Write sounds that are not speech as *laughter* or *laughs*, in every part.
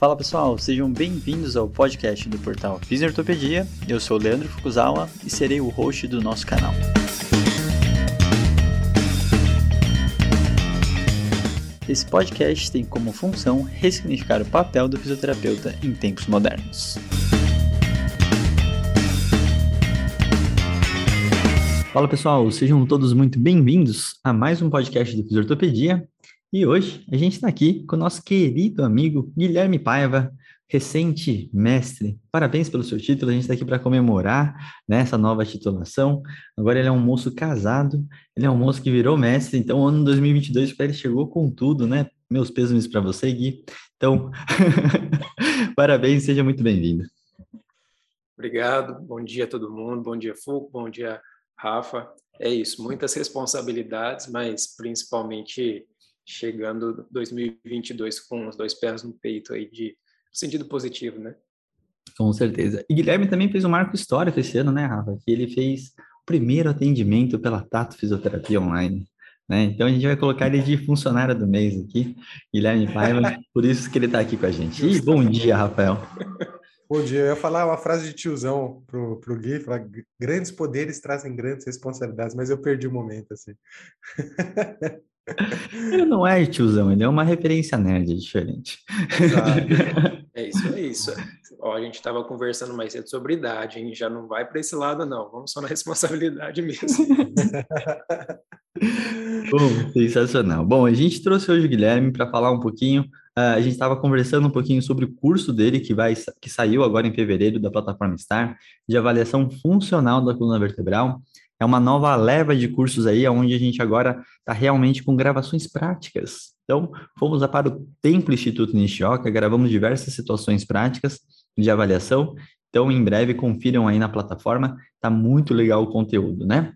Fala pessoal, sejam bem-vindos ao podcast do portal Fisiortopedia. Eu sou o Leandro Fukuzawa e serei o host do nosso canal. Esse podcast tem como função ressignificar o papel do fisioterapeuta em tempos modernos. Fala pessoal, sejam todos muito bem-vindos a mais um podcast do Fisiortopedia. E hoje a gente está aqui com o nosso querido amigo Guilherme Paiva, recente mestre. Parabéns pelo seu título, a gente está aqui para comemorar né, essa nova titulação. Agora ele é um moço casado, ele é um moço que virou mestre, então o ano 2022 para ele chegou com tudo, né? Meus pêsames para você, Gui. Então, *laughs* parabéns, seja muito bem-vindo. Obrigado, bom dia a todo mundo, bom dia, Fulco, bom dia, Rafa. É isso, muitas responsabilidades, mas principalmente chegando 2022 com os dois pés no peito aí de sentido positivo, né? Com certeza. E Guilherme também fez um marco histórico esse ano, né, Rafa? Que ele fez o primeiro atendimento pela Tato Fisioterapia Online. Né? Então a gente vai colocar ele de funcionário do mês aqui, Guilherme Paiva, *laughs* por isso que ele está aqui com a gente. E bom dia, Rafael. Bom dia, eu ia falar uma frase de tiozão pro, pro Gui, falar grandes poderes trazem grandes responsabilidades, mas eu perdi o momento, assim. *laughs* Ele não é tiozão, ele é uma referência nerd diferente. Exato. *laughs* É isso, é isso. Ó, a gente estava conversando mais cedo sobre idade, hein? Já não vai para esse lado, não. Vamos só na *laughs* responsabilidade mesmo. *laughs* Bom, sensacional. Bom, a gente trouxe hoje o Guilherme para falar um pouquinho. Uh, a gente estava conversando um pouquinho sobre o curso dele que vai que saiu agora em fevereiro da plataforma Star de avaliação funcional da coluna vertebral é uma nova leva de cursos aí, onde a gente agora está realmente com gravações práticas. Então, fomos para o Templo Instituto Nishioka, gravamos diversas situações práticas de avaliação. Então, em breve, confiram aí na plataforma, está muito legal o conteúdo, né?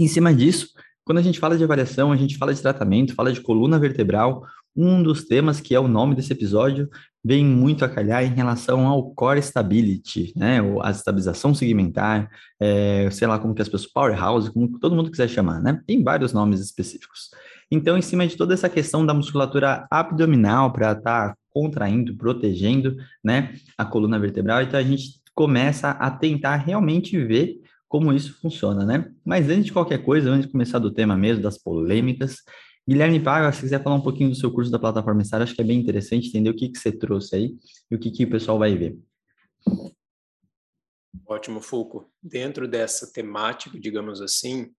Em cima disso, quando a gente fala de avaliação, a gente fala de tratamento, fala de coluna vertebral. Um dos temas que é o nome desse episódio vem muito a calhar em relação ao core stability, né? A estabilização segmentar, é, sei lá como que as pessoas, powerhouse, como todo mundo quiser chamar, né? Tem vários nomes específicos. Então, em cima de toda essa questão da musculatura abdominal para estar tá contraindo, protegendo, né, a coluna vertebral, então a gente começa a tentar realmente ver como isso funciona, né? Mas antes de qualquer coisa, antes de começar do tema mesmo, das polêmicas, Guilherme Paga, se quiser falar um pouquinho do seu curso da plataforma Star, acho que é bem interessante entender o que, que você trouxe aí e o que, que o pessoal vai ver. Ótimo, Fulco. Dentro dessa temática, digamos assim,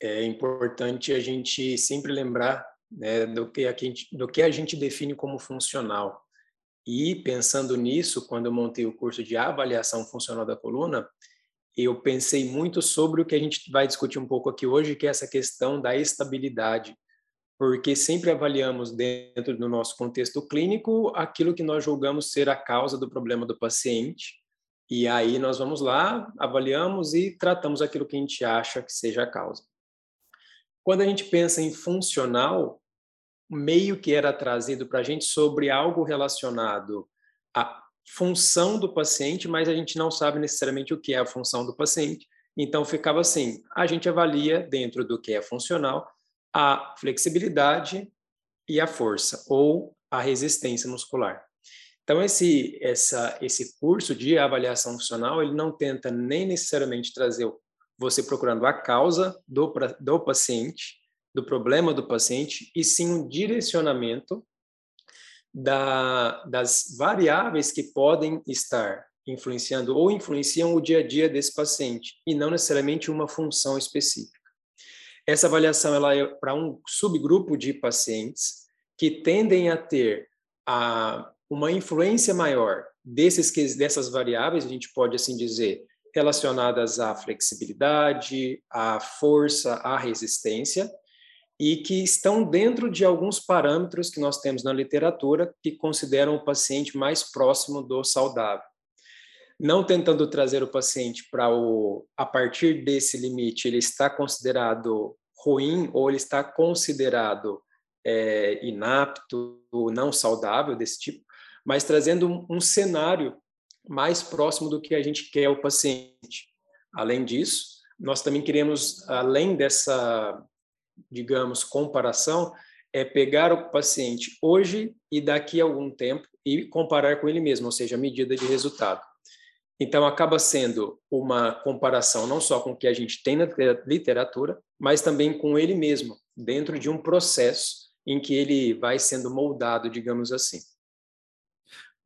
é importante a gente sempre lembrar né, do, que a gente, do que a gente define como funcional. E pensando nisso, quando eu montei o curso de avaliação funcional da coluna, eu pensei muito sobre o que a gente vai discutir um pouco aqui hoje, que é essa questão da estabilidade porque sempre avaliamos dentro do nosso contexto clínico aquilo que nós julgamos ser a causa do problema do paciente, e aí nós vamos lá, avaliamos e tratamos aquilo que a gente acha que seja a causa. Quando a gente pensa em funcional, meio que era trazido para a gente sobre algo relacionado à função do paciente, mas a gente não sabe necessariamente o que é a função do paciente. Então ficava assim: a gente avalia dentro do que é funcional a flexibilidade e a força ou a resistência muscular. Então esse essa esse curso de avaliação funcional, ele não tenta nem necessariamente trazer você procurando a causa do do paciente, do problema do paciente, e sim um direcionamento da, das variáveis que podem estar influenciando ou influenciam o dia a dia desse paciente, e não necessariamente uma função específica. Essa avaliação ela é para um subgrupo de pacientes que tendem a ter a, uma influência maior desses, dessas variáveis, a gente pode assim dizer, relacionadas à flexibilidade, à força, à resistência, e que estão dentro de alguns parâmetros que nós temos na literatura que consideram o paciente mais próximo do saudável. Não tentando trazer o paciente para o a partir desse limite ele está considerado ruim ou ele está considerado é, inapto, não saudável desse tipo, mas trazendo um, um cenário mais próximo do que a gente quer o paciente. Além disso, nós também queremos, além dessa, digamos, comparação, é pegar o paciente hoje e daqui a algum tempo e comparar com ele mesmo, ou seja, a medida de resultado. Então, acaba sendo uma comparação não só com o que a gente tem na literatura, mas também com ele mesmo, dentro de um processo em que ele vai sendo moldado, digamos assim.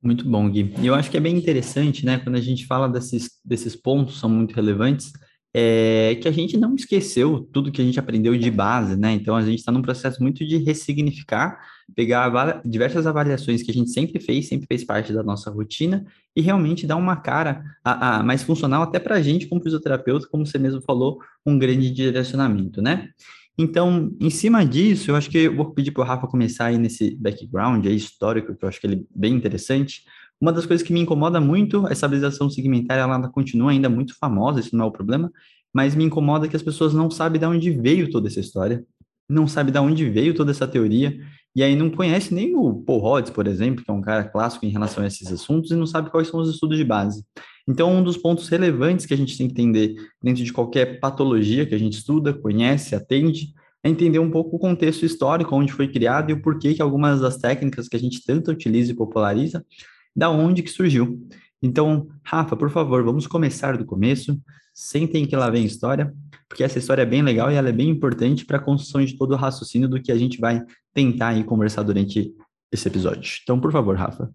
Muito bom, Gui. E eu acho que é bem interessante, né, quando a gente fala desses, desses pontos, são muito relevantes, é que a gente não esqueceu tudo que a gente aprendeu de base, né? Então a gente está num processo muito de ressignificar, pegar diversas avaliações que a gente sempre fez, sempre fez parte da nossa rotina e realmente dar uma cara a, a mais funcional até para a gente como fisioterapeuta, como você mesmo falou, um grande direcionamento, né? Então, em cima disso, eu acho que eu vou pedir para o Rafa começar aí nesse background aí, histórico, que eu acho que ele é bem interessante. Uma das coisas que me incomoda muito, a estabilização segmentar, ela continua ainda muito famosa, isso não é o problema, mas me incomoda que as pessoas não sabem de onde veio toda essa história, não sabem de onde veio toda essa teoria, e aí não conhece nem o Paul Rhodes, por exemplo, que é um cara clássico em relação a esses assuntos, e não sabe quais são os estudos de base. Então, um dos pontos relevantes que a gente tem que entender dentro de qualquer patologia que a gente estuda, conhece, atende, é entender um pouco o contexto histórico, onde foi criado e o porquê que algumas das técnicas que a gente tanto utiliza e populariza, da onde que surgiu. Então, Rafa, por favor, vamos começar do começo. Sentem que lá vem história, porque essa história é bem legal e ela é bem importante para a construção de todo o raciocínio do que a gente vai tentar aí conversar durante esse episódio. Então, por favor, Rafa.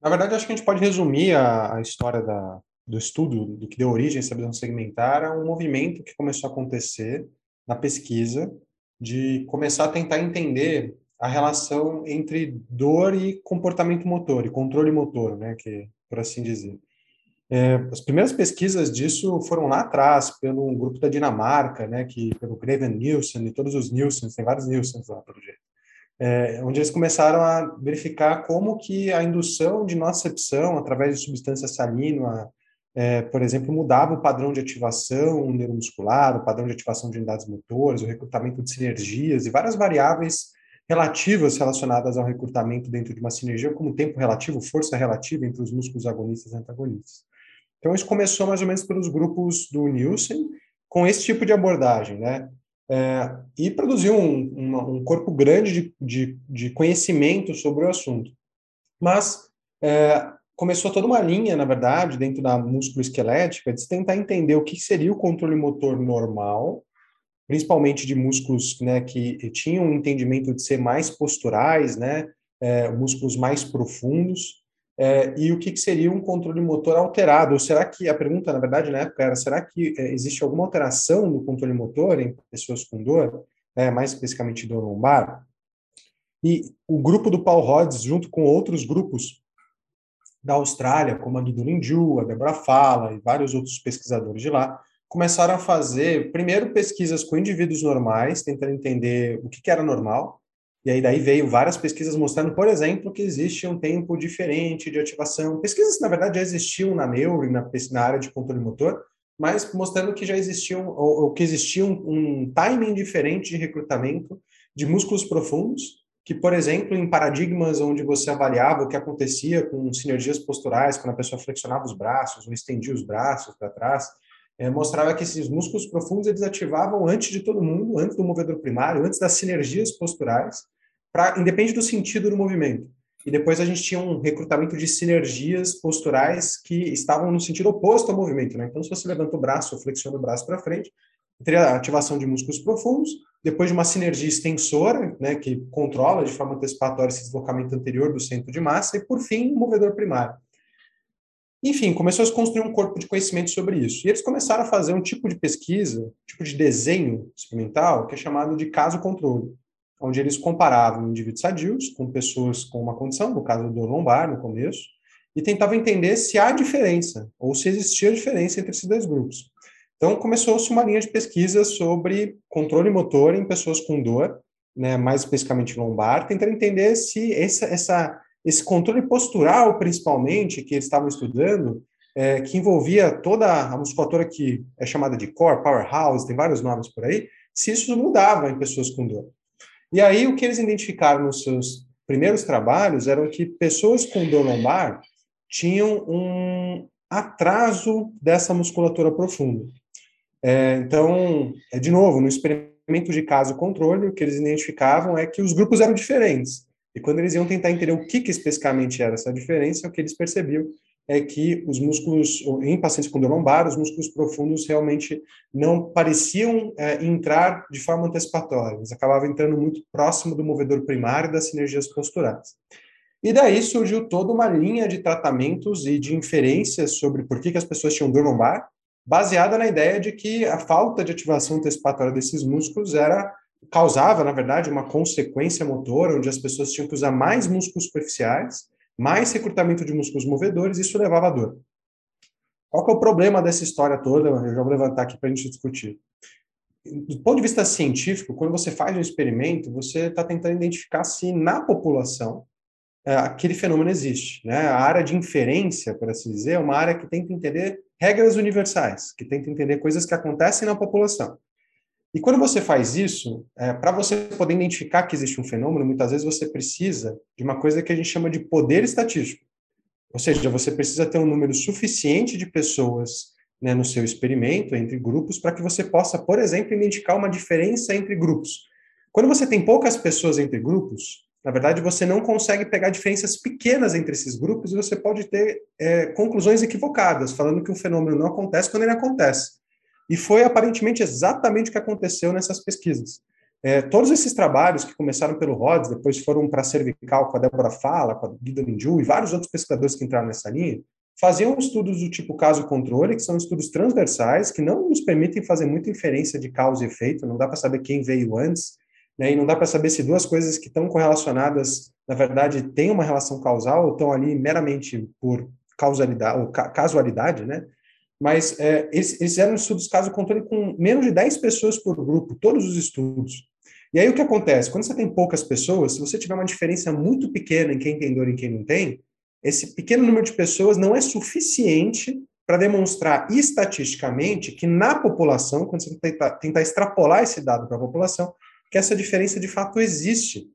Na verdade, acho que a gente pode resumir a, a história da, do estudo, do que deu origem à estabilização segmentar, a um movimento que começou a acontecer na pesquisa de começar a tentar entender a relação entre dor e comportamento motor, e controle motor, né, que, por assim dizer. É, as primeiras pesquisas disso foram lá atrás, pelo grupo da Dinamarca, né, que, pelo Greven Nielsen e todos os Nielsens, tem vários Nielsens lá, pelo jeito é, onde eles começaram a verificar como que a indução de nocicepção através de substância salina, é, por exemplo, mudava o padrão de ativação neuromuscular, o padrão de ativação de unidades motoras, o recrutamento de sinergias e várias variáveis relativas relacionadas ao recrutamento dentro de uma sinergia, como tempo relativo, força relativa entre os músculos agonistas e antagonistas. Então, isso começou mais ou menos pelos grupos do Nielsen, com esse tipo de abordagem, né? é, e produziu um, um corpo grande de, de, de, conhecimento sobre o assunto. Mas é, começou toda uma linha, na verdade, dentro da músculo esquelética, de tentar entender o que seria o controle motor normal, principalmente de músculos né, que tinham um entendimento de ser mais posturais, né, é, músculos mais profundos, é, e o que, que, seria um controle motor alterado? Ou será que, a pergunta, na verdade, na época era, será que é, existe alguma alteração no controle motor em pessoas com dor, é, mais especificamente dor lombar? E o grupo do Paul Rhodes, junto com outros grupos da Austrália, como a Guido Linju, a Debra Fala e vários outros pesquisadores de lá, começaram a fazer, primeiro, pesquisas com indivíduos normais, tentando entender o que, que era normal, e aí daí veio várias pesquisas mostrando, por exemplo, que existe um tempo diferente de ativação. Pesquisas que, na verdade, já existiam na neuro e na, na área de controle motor, mas mostrando que já existiam, ou, ou que existia um, um timing diferente de recrutamento de músculos profundos, que, por exemplo, em paradigmas onde você avaliava o que acontecia com sinergias posturais, quando a pessoa flexionava os braços ou estendia os braços para trás, é, mostrava que esses músculos profundos eles ativavam antes de todo mundo, antes do movedor primário, antes das sinergias posturais, pra, independe do sentido do movimento. E depois a gente tinha um recrutamento de sinergias posturais que estavam no sentido oposto ao movimento. Né? Então, se você levanta o braço ou flexiona o braço para frente, teria a ativação de músculos profundos, depois de uma sinergia extensora, né, que controla de forma antecipatória esse deslocamento anterior do centro de massa, e por fim, o movedor primário. Enfim, começou a se construir um corpo de conhecimento sobre isso. E eles começaram a fazer um tipo de pesquisa, um tipo de desenho experimental, que é chamado de caso-controle onde eles comparavam indivíduos sadios com pessoas com uma condição, no caso do lombar, no começo, e tentavam entender se há diferença, ou se existia diferença entre esses dois grupos. Então, começou-se uma linha de pesquisa sobre controle motor em pessoas com dor, né, mais especificamente lombar, tentando entender se essa, essa, esse controle postural, principalmente, que eles estavam estudando, é, que envolvia toda a musculatura que é chamada de core, powerhouse, tem vários nomes por aí, se isso mudava em pessoas com dor. E aí o que eles identificaram nos seus primeiros trabalhos eram que pessoas com dor lombar tinham um atraso dessa musculatura profunda. É, então, é, de novo, no experimento de caso controle, o que eles identificavam é que os grupos eram diferentes. E quando eles iam tentar entender o que, que especificamente era essa diferença, o que eles percebiam é que os músculos, em pacientes com dor lombar, os músculos profundos realmente não pareciam é, entrar de forma antecipatória, eles acabavam entrando muito próximo do movedor primário das sinergias posturais. E daí surgiu toda uma linha de tratamentos e de inferências sobre por que, que as pessoas tinham dor lombar, baseada na ideia de que a falta de ativação antecipatória desses músculos era causava, na verdade, uma consequência motora, onde as pessoas tinham que usar mais músculos superficiais, mais recrutamento de músculos movedores, e isso levava a dor. Qual que é o problema dessa história toda? Eu já vou levantar aqui para a gente discutir. Do ponto de vista científico, quando você faz um experimento, você está tentando identificar se na população é, aquele fenômeno existe. Né? A área de inferência, por assim dizer, é uma área que tenta entender regras universais, que tenta entender coisas que acontecem na população. E quando você faz isso, é, para você poder identificar que existe um fenômeno, muitas vezes você precisa de uma coisa que a gente chama de poder estatístico. Ou seja, você precisa ter um número suficiente de pessoas né, no seu experimento, entre grupos, para que você possa, por exemplo, identificar uma diferença entre grupos. Quando você tem poucas pessoas entre grupos, na verdade, você não consegue pegar diferenças pequenas entre esses grupos e você pode ter é, conclusões equivocadas, falando que um fenômeno não acontece quando ele acontece. E foi aparentemente exatamente o que aconteceu nessas pesquisas. É, todos esses trabalhos que começaram pelo Rhodes, depois foram para a cervical com a Débora Fala, com a Guida Minju e vários outros pesquisadores que entraram nessa linha, faziam estudos do tipo caso-controle, que são estudos transversais, que não nos permitem fazer muita inferência de causa e efeito, não dá para saber quem veio antes, né, e não dá para saber se duas coisas que estão correlacionadas, na verdade, têm uma relação causal ou estão ali meramente por causalidade ou ca casualidade, né? Mas é, eles, eles fizeram estudos caso controle com menos de 10 pessoas por grupo, todos os estudos. E aí o que acontece? Quando você tem poucas pessoas, se você tiver uma diferença muito pequena em quem tem dor e quem não tem, esse pequeno número de pessoas não é suficiente para demonstrar estatisticamente que na população, quando você tentar, tentar extrapolar esse dado para a população, que essa diferença de fato existe.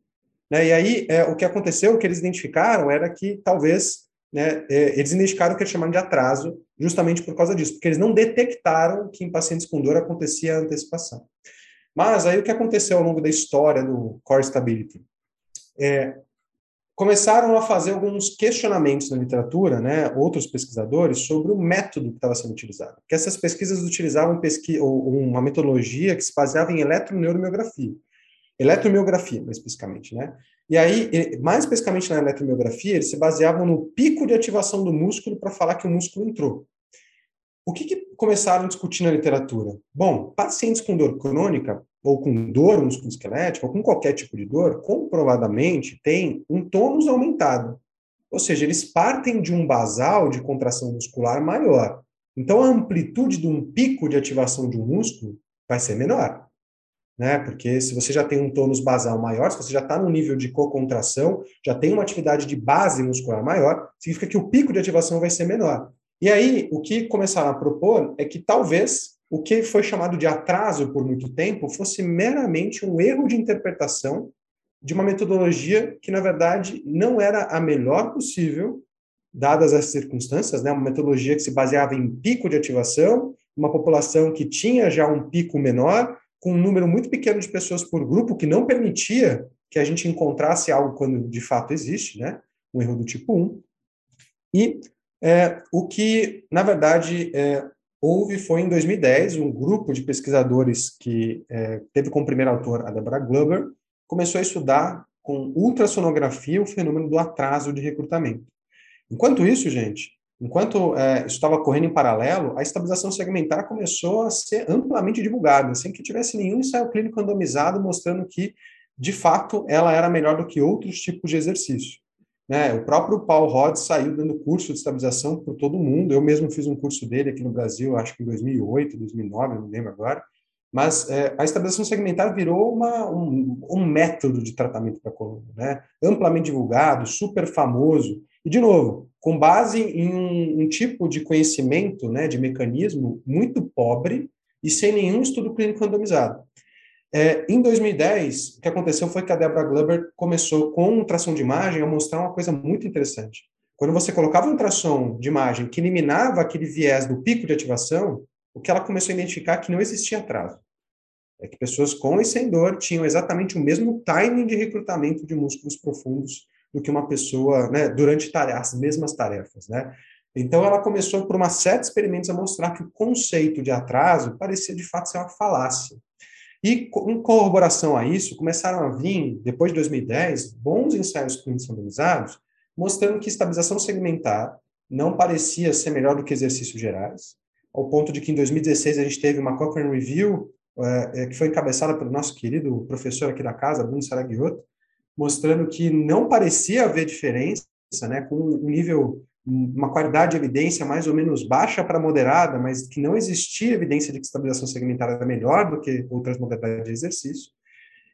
Né? E aí é, o que aconteceu, o que eles identificaram era que talvez né, é, eles identificaram o que eles chamaram de atraso, justamente por causa disso, porque eles não detectaram que em pacientes com dor acontecia a antecipação. Mas aí o que aconteceu ao longo da história do Core Stability? É, começaram a fazer alguns questionamentos na literatura, né, outros pesquisadores, sobre o método que estava sendo utilizado. Que essas pesquisas utilizavam pesqui uma metodologia que se baseava em eletroneuromiografia. Eletromiografia, mais especificamente, né? E aí, mais especificamente na eletromiografia, eles se baseavam no pico de ativação do músculo para falar que o músculo entrou. O que, que começaram a discutir na literatura? Bom, pacientes com dor crônica, ou com dor musculoesquelética, ou com qualquer tipo de dor, comprovadamente têm um tônus aumentado. Ou seja, eles partem de um basal de contração muscular maior. Então, a amplitude de um pico de ativação de um músculo vai ser menor né? Porque se você já tem um tônus basal maior, se você já está no nível de co-contração, já tem uma atividade de base muscular maior, significa que o pico de ativação vai ser menor. E aí, o que começaram a propor é que talvez o que foi chamado de atraso por muito tempo fosse meramente um erro de interpretação de uma metodologia que, na verdade, não era a melhor possível, dadas as circunstâncias, né? uma metodologia que se baseava em pico de ativação, uma população que tinha já um pico menor, com um número muito pequeno de pessoas por grupo, que não permitia que a gente encontrasse algo quando de fato existe, né? Um erro do tipo 1. E é, o que, na verdade, é, houve foi em 2010 um grupo de pesquisadores que é, teve como primeiro autor a Deborah Glover, começou a estudar com ultrassonografia o fenômeno do atraso de recrutamento. Enquanto isso, gente, Enquanto é, isso estava correndo em paralelo, a estabilização segmentar começou a ser amplamente divulgada, sem que tivesse nenhum ensaio clínico randomizado mostrando que, de fato, ela era melhor do que outros tipos de exercício. Né? O próprio Paul Rhodes saiu dando curso de estabilização por todo mundo. Eu mesmo fiz um curso dele aqui no Brasil, acho que em 2008, 2009, não lembro agora. Mas é, a estabilização segmentar virou uma, um, um método de tratamento para a coluna, né? amplamente divulgado, super famoso. E, de novo, com base em um, um, tipo de conhecimento, né, de mecanismo muito pobre e sem nenhum estudo clínico randomizado. É, em 2010, o que aconteceu foi que a Deborah Glover começou com ultrassom de imagem a mostrar uma coisa muito interessante. Quando você colocava um ultrassom de imagem que eliminava aquele viés do pico de ativação, o que ela começou a identificar é que não existia atraso. é que pessoas com e sem dor tinham exatamente o mesmo timing de recrutamento de músculos profundos do que uma pessoa, né, durante as mesmas tarefas, né? Então ela começou por uma série de experimentos a mostrar que o conceito de atraso parecia de fato ser uma falácia. E em corroboração a isso, começaram a vir, depois de 2010, bons ensaios clínicos randomizados, mostrando que estabilização segmentar não parecia ser melhor do que exercícios gerais, ao ponto de que em 2016 a gente teve uma Cochrane Review, é, que foi encabeçada pelo nosso querido professor aqui da casa, Bruno Saragiotto, mostrando que não parecia haver diferença, né, com um nível, uma qualidade de evidência mais ou menos baixa para moderada, mas que não existia evidência de que estabilização segmentar era melhor do que outras modalidades de exercício.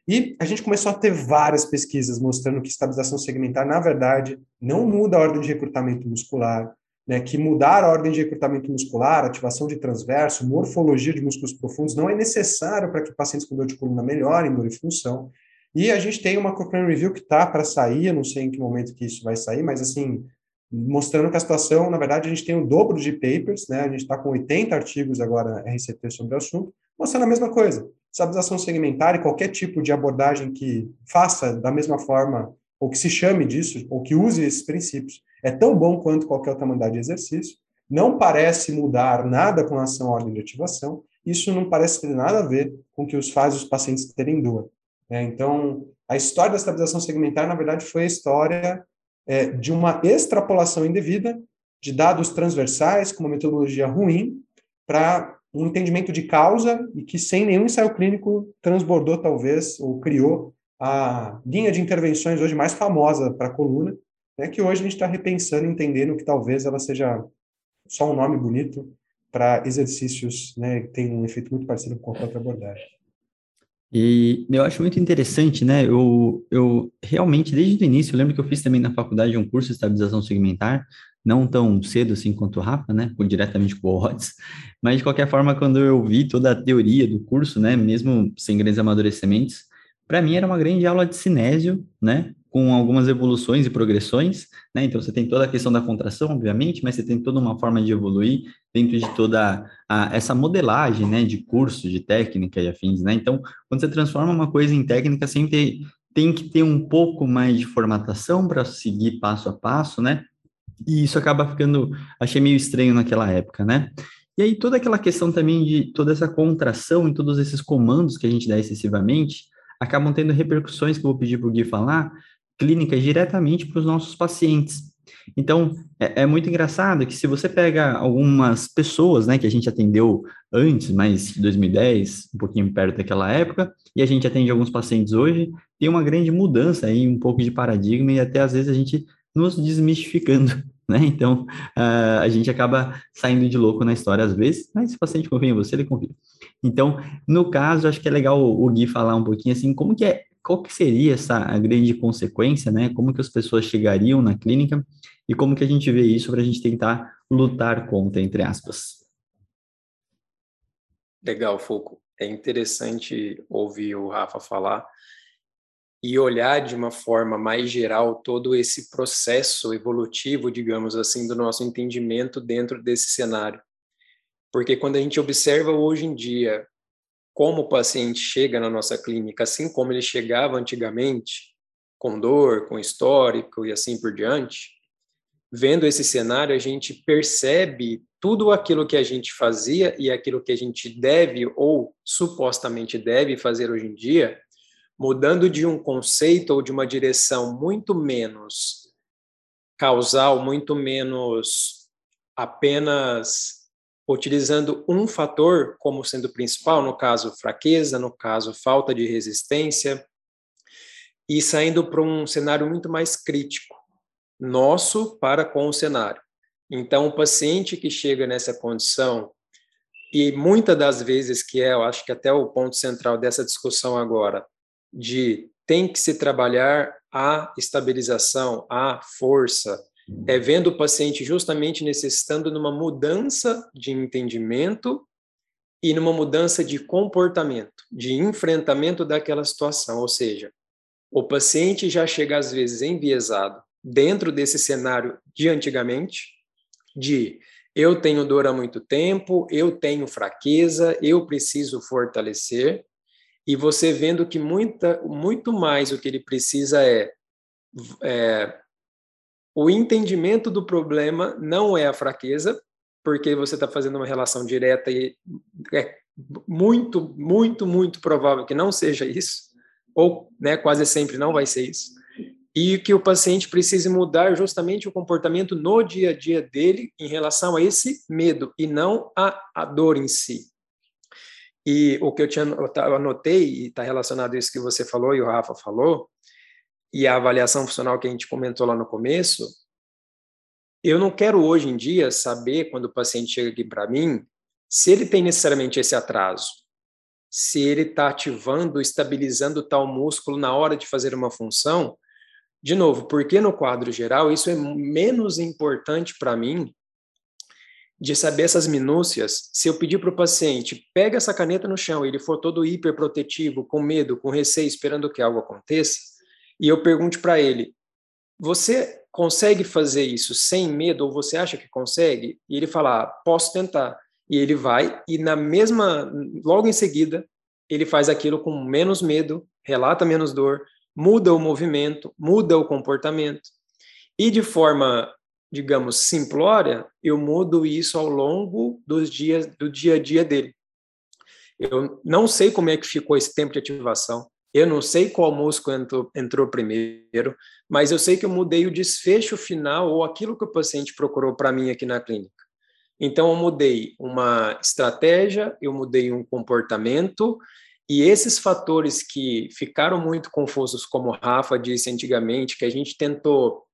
E a gente começou a ter várias pesquisas mostrando que estabilização segmentar, na verdade, não muda a ordem de recrutamento muscular, né, que mudar a ordem de recrutamento muscular, ativação de transverso, morfologia de músculos profundos não é necessário para que pacientes com dor de coluna melhorem dor e função. E a gente tem uma Cochrane Review que está para sair, eu não sei em que momento que isso vai sair, mas assim, mostrando que a situação, na verdade, a gente tem o dobro de papers, né? A gente está com 80 artigos agora na RCT sobre o assunto, mostrando a mesma coisa. Estabilização segmentar e qualquer tipo de abordagem que faça da mesma forma, ou que se chame disso, ou que use esses princípios, é tão bom quanto qualquer outra modalidade de exercício. Não parece mudar nada com relação à ordem de ativação. Isso não parece ter nada a ver com o que os faz os pacientes terem dor. É, então, a história da estabilização segmentar, na verdade, foi a história é, de uma extrapolação indevida de dados transversais com uma metodologia ruim para um entendimento de causa e que, sem nenhum ensaio clínico, transbordou, talvez, ou criou a linha de intervenções hoje mais famosa para a coluna, né, que hoje a gente está repensando, entendendo que talvez ela seja só um nome bonito para exercícios né, que tem um efeito muito parecido com qualquer outra abordagem. E eu acho muito interessante, né? Eu, eu realmente, desde o início, eu lembro que eu fiz também na faculdade um curso de estabilização segmentar, não tão cedo assim quanto o Rafa, né? Diretamente com o Odds, mas de qualquer forma, quando eu vi toda a teoria do curso, né? Mesmo sem grandes amadurecimentos, para mim era uma grande aula de cinésio, né? Com algumas evoluções e progressões, né? Então você tem toda a questão da contração, obviamente, mas você tem toda uma forma de evoluir dentro de toda a, essa modelagem, né, de curso, de técnica e afins, né? Então, quando você transforma uma coisa em técnica, sempre tem que ter um pouco mais de formatação para seguir passo a passo, né? E isso acaba ficando, achei meio estranho naquela época, né? E aí toda aquela questão também de toda essa contração em todos esses comandos que a gente dá excessivamente, acabam tendo repercussões que eu vou pedir para o Gui falar, clínicas diretamente para os nossos pacientes. Então, é, é, muito engraçado que se você pega algumas pessoas, né, que a gente atendeu antes, mas 2010, um pouquinho perto daquela época, e a gente atende alguns pacientes hoje, tem uma grande mudança aí, um pouco de paradigma e até às vezes a gente nos desmistificando, *laughs* né? Então, uh, a gente acaba saindo de louco na história às vezes, mas se o paciente confia em você, ele confia. Então, no caso, acho que é legal o Gui falar um pouquinho assim, como que é qual que seria essa grande consequência, né? Como que as pessoas chegariam na clínica e como que a gente vê isso para a gente tentar lutar contra, entre aspas. Legal, Foucault. É interessante ouvir o Rafa falar e olhar de uma forma mais geral todo esse processo evolutivo, digamos assim, do nosso entendimento dentro desse cenário. Porque quando a gente observa hoje em dia como o paciente chega na nossa clínica, assim como ele chegava antigamente, com dor, com histórico e assim por diante, vendo esse cenário, a gente percebe tudo aquilo que a gente fazia e aquilo que a gente deve ou supostamente deve fazer hoje em dia, mudando de um conceito ou de uma direção muito menos causal, muito menos apenas utilizando um fator como sendo principal, no caso fraqueza, no caso falta de resistência, e saindo para um cenário muito mais crítico, nosso para com o cenário. Então, o paciente que chega nessa condição, e muitas das vezes que é, eu acho que até o ponto central dessa discussão agora, de tem que se trabalhar a estabilização, a força, é vendo o paciente justamente necessitando numa mudança de entendimento e numa mudança de comportamento, de enfrentamento daquela situação, ou seja, o paciente já chega às vezes enviesado dentro desse cenário de antigamente, de eu tenho dor há muito tempo, eu tenho fraqueza, eu preciso fortalecer, e você vendo que muita, muito mais o que ele precisa é, é o entendimento do problema não é a fraqueza, porque você está fazendo uma relação direta e é muito, muito, muito provável que não seja isso, ou né, quase sempre não vai ser isso, e que o paciente precise mudar justamente o comportamento no dia a dia dele em relação a esse medo e não a, a dor em si. E o que eu, tinha, eu anotei, e está relacionado a isso que você falou e o Rafa falou, e a avaliação funcional que a gente comentou lá no começo, eu não quero hoje em dia saber, quando o paciente chega aqui para mim, se ele tem necessariamente esse atraso, se ele está ativando, estabilizando tal músculo na hora de fazer uma função. De novo, porque no quadro geral isso é menos importante para mim de saber essas minúcias. Se eu pedir para o paciente, pega essa caneta no chão, ele for todo hiperprotetivo, com medo, com receio, esperando que algo aconteça, e eu pergunte para ele, você consegue fazer isso sem medo ou você acha que consegue? E ele falar, posso tentar. E ele vai e na mesma, logo em seguida, ele faz aquilo com menos medo, relata menos dor, muda o movimento, muda o comportamento. E de forma, digamos, simplória, eu mudo isso ao longo dos dias do dia a dia dele. Eu não sei como é que ficou esse tempo de ativação, eu não sei qual músculo entrou, entrou, primeiro, mas eu sei que eu mudei o desfecho final ou aquilo que o paciente procurou para mim aqui na clínica. Então, eu mudei uma estratégia, eu mudei um comportamento, e esses fatores que ficaram muito confusos, como o Rafa disse antigamente, que a gente tentou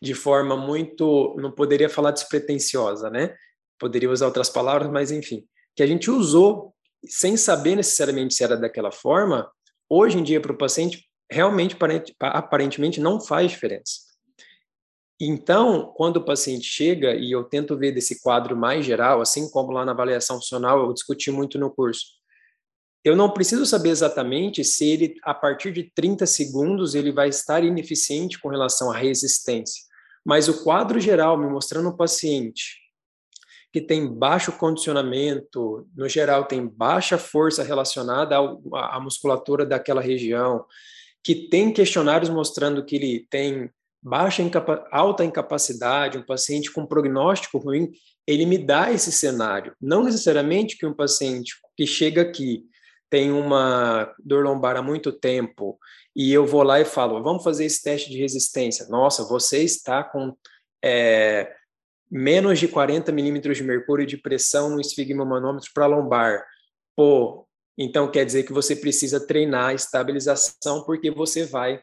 de forma muito, não poderia falar despretensiosa, né? Poderia usar outras palavras, mas enfim, que a gente usou sem saber necessariamente se era daquela forma, hoje em dia para o paciente realmente aparentemente não faz diferença. Então, quando o paciente chega e eu tento ver desse quadro mais geral, assim como lá na avaliação funcional eu discuti muito no curso, eu não preciso saber exatamente se ele, a partir de 30 segundos, ele vai estar ineficiente com relação à resistência. Mas o quadro geral, me mostrando o paciente que tem baixo condicionamento, no geral tem baixa força relacionada à musculatura daquela região, que tem questionários mostrando que ele tem baixa incapa alta incapacidade, um paciente com prognóstico ruim, ele me dá esse cenário. Não necessariamente que um paciente que chega aqui tem uma dor lombar há muito tempo e eu vou lá e falo, vamos fazer esse teste de resistência. Nossa, você está com é, menos de 40 milímetros de mercúrio de pressão no esfigmomanômetro para lombar. Pô, então quer dizer que você precisa treinar a estabilização porque você vai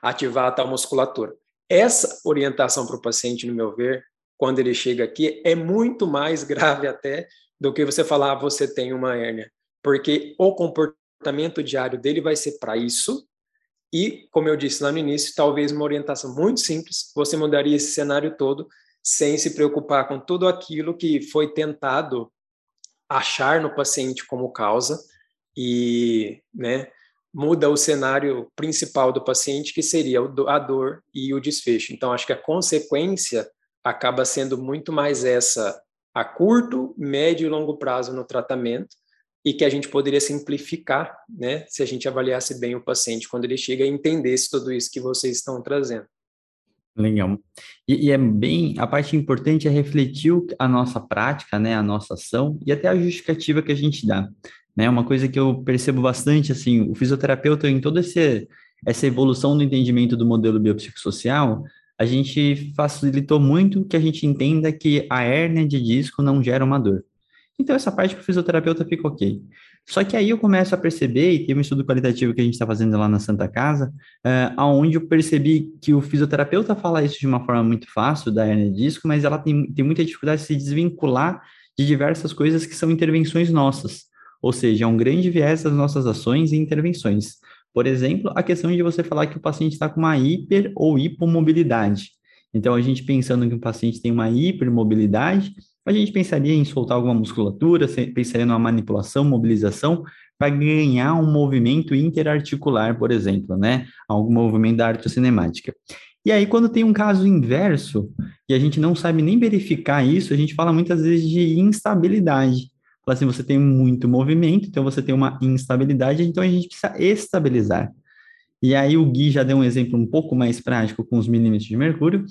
ativar a tal musculatura. Essa orientação para o paciente, no meu ver, quando ele chega aqui, é muito mais *laughs* grave até do que você falar, ah, você tem uma hérnia, porque o comportamento diário dele vai ser para isso, e, como eu disse lá no início, talvez uma orientação muito simples, você mudaria esse cenário todo sem se preocupar com tudo aquilo que foi tentado achar no paciente como causa e, né, muda o cenário principal do paciente, que seria a dor e o desfecho. Então, acho que a consequência acaba sendo muito mais essa a curto, médio e longo prazo no tratamento e que a gente poderia simplificar, né, se a gente avaliasse bem o paciente quando ele chega e entendesse tudo isso que vocês estão trazendo. Legal. E, e, é bem, a parte importante é refletir a nossa prática, né, a nossa ação e até a justificativa que a gente dá. Né? Uma coisa que eu percebo bastante, assim, o fisioterapeuta em toda esse, essa evolução do entendimento do modelo biopsicossocial, a gente facilitou muito que a gente entenda que a hérnia de disco não gera uma dor. Então, essa parte para o fisioterapeuta fica ok. Só que aí eu começo a perceber, e tem um estudo qualitativo que a gente está fazendo lá na Santa Casa, é, aonde eu percebi que o fisioterapeuta fala isso de uma forma muito fácil, da hernia disco, mas ela tem, tem muita dificuldade de se desvincular de diversas coisas que são intervenções nossas. Ou seja, é um grande viés das nossas ações e intervenções. Por exemplo, a questão de você falar que o paciente está com uma hiper ou hipomobilidade. Então, a gente pensando que o paciente tem uma hipermobilidade, a gente pensaria em soltar alguma musculatura, pensaria numa manipulação, mobilização, para ganhar um movimento interarticular, por exemplo, né? Algum movimento da artocinemática. E aí, quando tem um caso inverso, e a gente não sabe nem verificar isso, a gente fala muitas vezes de instabilidade. Fala assim, você tem muito movimento, então você tem uma instabilidade, então a gente precisa estabilizar. E aí o Gui já deu um exemplo um pouco mais prático com os milímetros de mercúrio,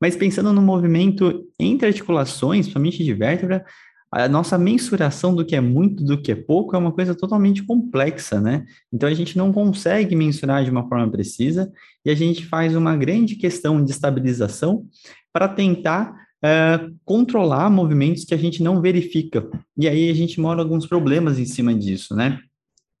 mas pensando no movimento entre articulações, somente de vértebra, a nossa mensuração do que é muito, do que é pouco, é uma coisa totalmente complexa, né? Então a gente não consegue mensurar de uma forma precisa e a gente faz uma grande questão de estabilização para tentar uh, controlar movimentos que a gente não verifica. E aí a gente mora alguns problemas em cima disso, né?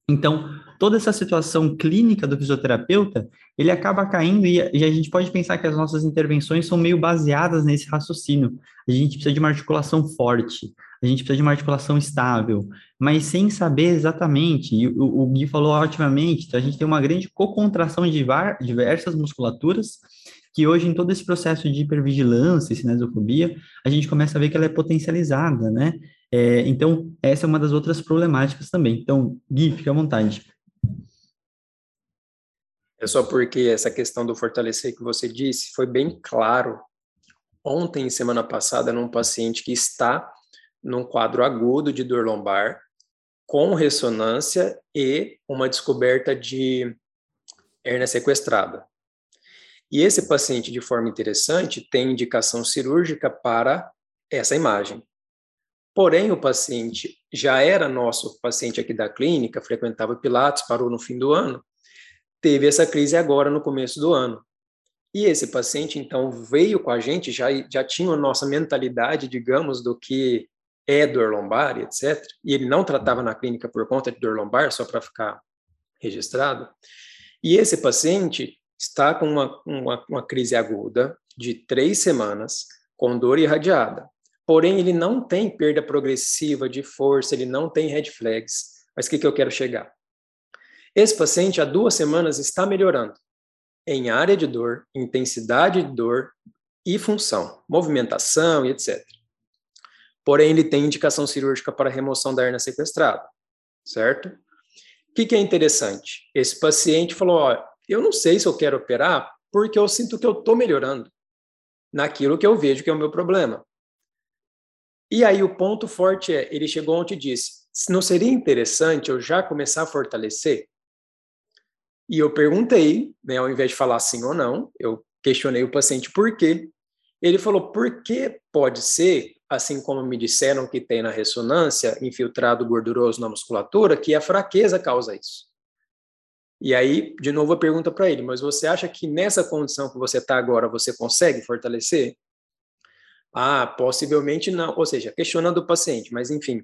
Então, toda essa situação clínica do fisioterapeuta, ele acaba caindo e, a gente pode pensar que as nossas intervenções são meio baseadas nesse raciocínio. A gente precisa de uma articulação forte, a gente precisa de uma articulação estável, mas sem saber exatamente, e o, o Gui falou otimamente, a gente tem uma grande cocontração de diversas musculaturas, que hoje, em todo esse processo de hipervigilância e cinesofobia, a gente começa a ver que ela é potencializada, né? É, então, essa é uma das outras problemáticas também. Então, Gui, fique à vontade. É só porque essa questão do fortalecer que você disse foi bem claro ontem, semana passada, num paciente que está num quadro agudo de dor lombar, com ressonância e uma descoberta de hernia sequestrada. E esse paciente, de forma interessante, tem indicação cirúrgica para essa imagem. Porém, o paciente já era nosso paciente aqui da clínica, frequentava Pilates, parou no fim do ano, teve essa crise agora no começo do ano. E esse paciente, então, veio com a gente, já, já tinha a nossa mentalidade, digamos, do que é dor lombar, etc. E ele não tratava na clínica por conta de dor lombar, só para ficar registrado. E esse paciente está com uma, uma, uma crise aguda de três semanas, com dor irradiada. Porém, ele não tem perda progressiva de força, ele não tem red flags. Mas o que, que eu quero chegar? Esse paciente, há duas semanas, está melhorando em área de dor, intensidade de dor e função, movimentação e etc. Porém, ele tem indicação cirúrgica para remoção da hernia sequestrada, certo? O que, que é interessante? Esse paciente falou: ó, eu não sei se eu quero operar porque eu sinto que eu estou melhorando naquilo que eu vejo que é o meu problema. E aí o ponto forte é, ele chegou ontem e disse, não seria interessante eu já começar a fortalecer? E eu perguntei, né, ao invés de falar sim ou não, eu questionei o paciente por quê. Ele falou, porque pode ser, assim como me disseram que tem na ressonância, infiltrado gorduroso na musculatura, que a fraqueza causa isso. E aí, de novo, a pergunta para ele: mas você acha que nessa condição que você está agora você consegue fortalecer? Ah, possivelmente não. Ou seja, questionando o paciente, mas enfim.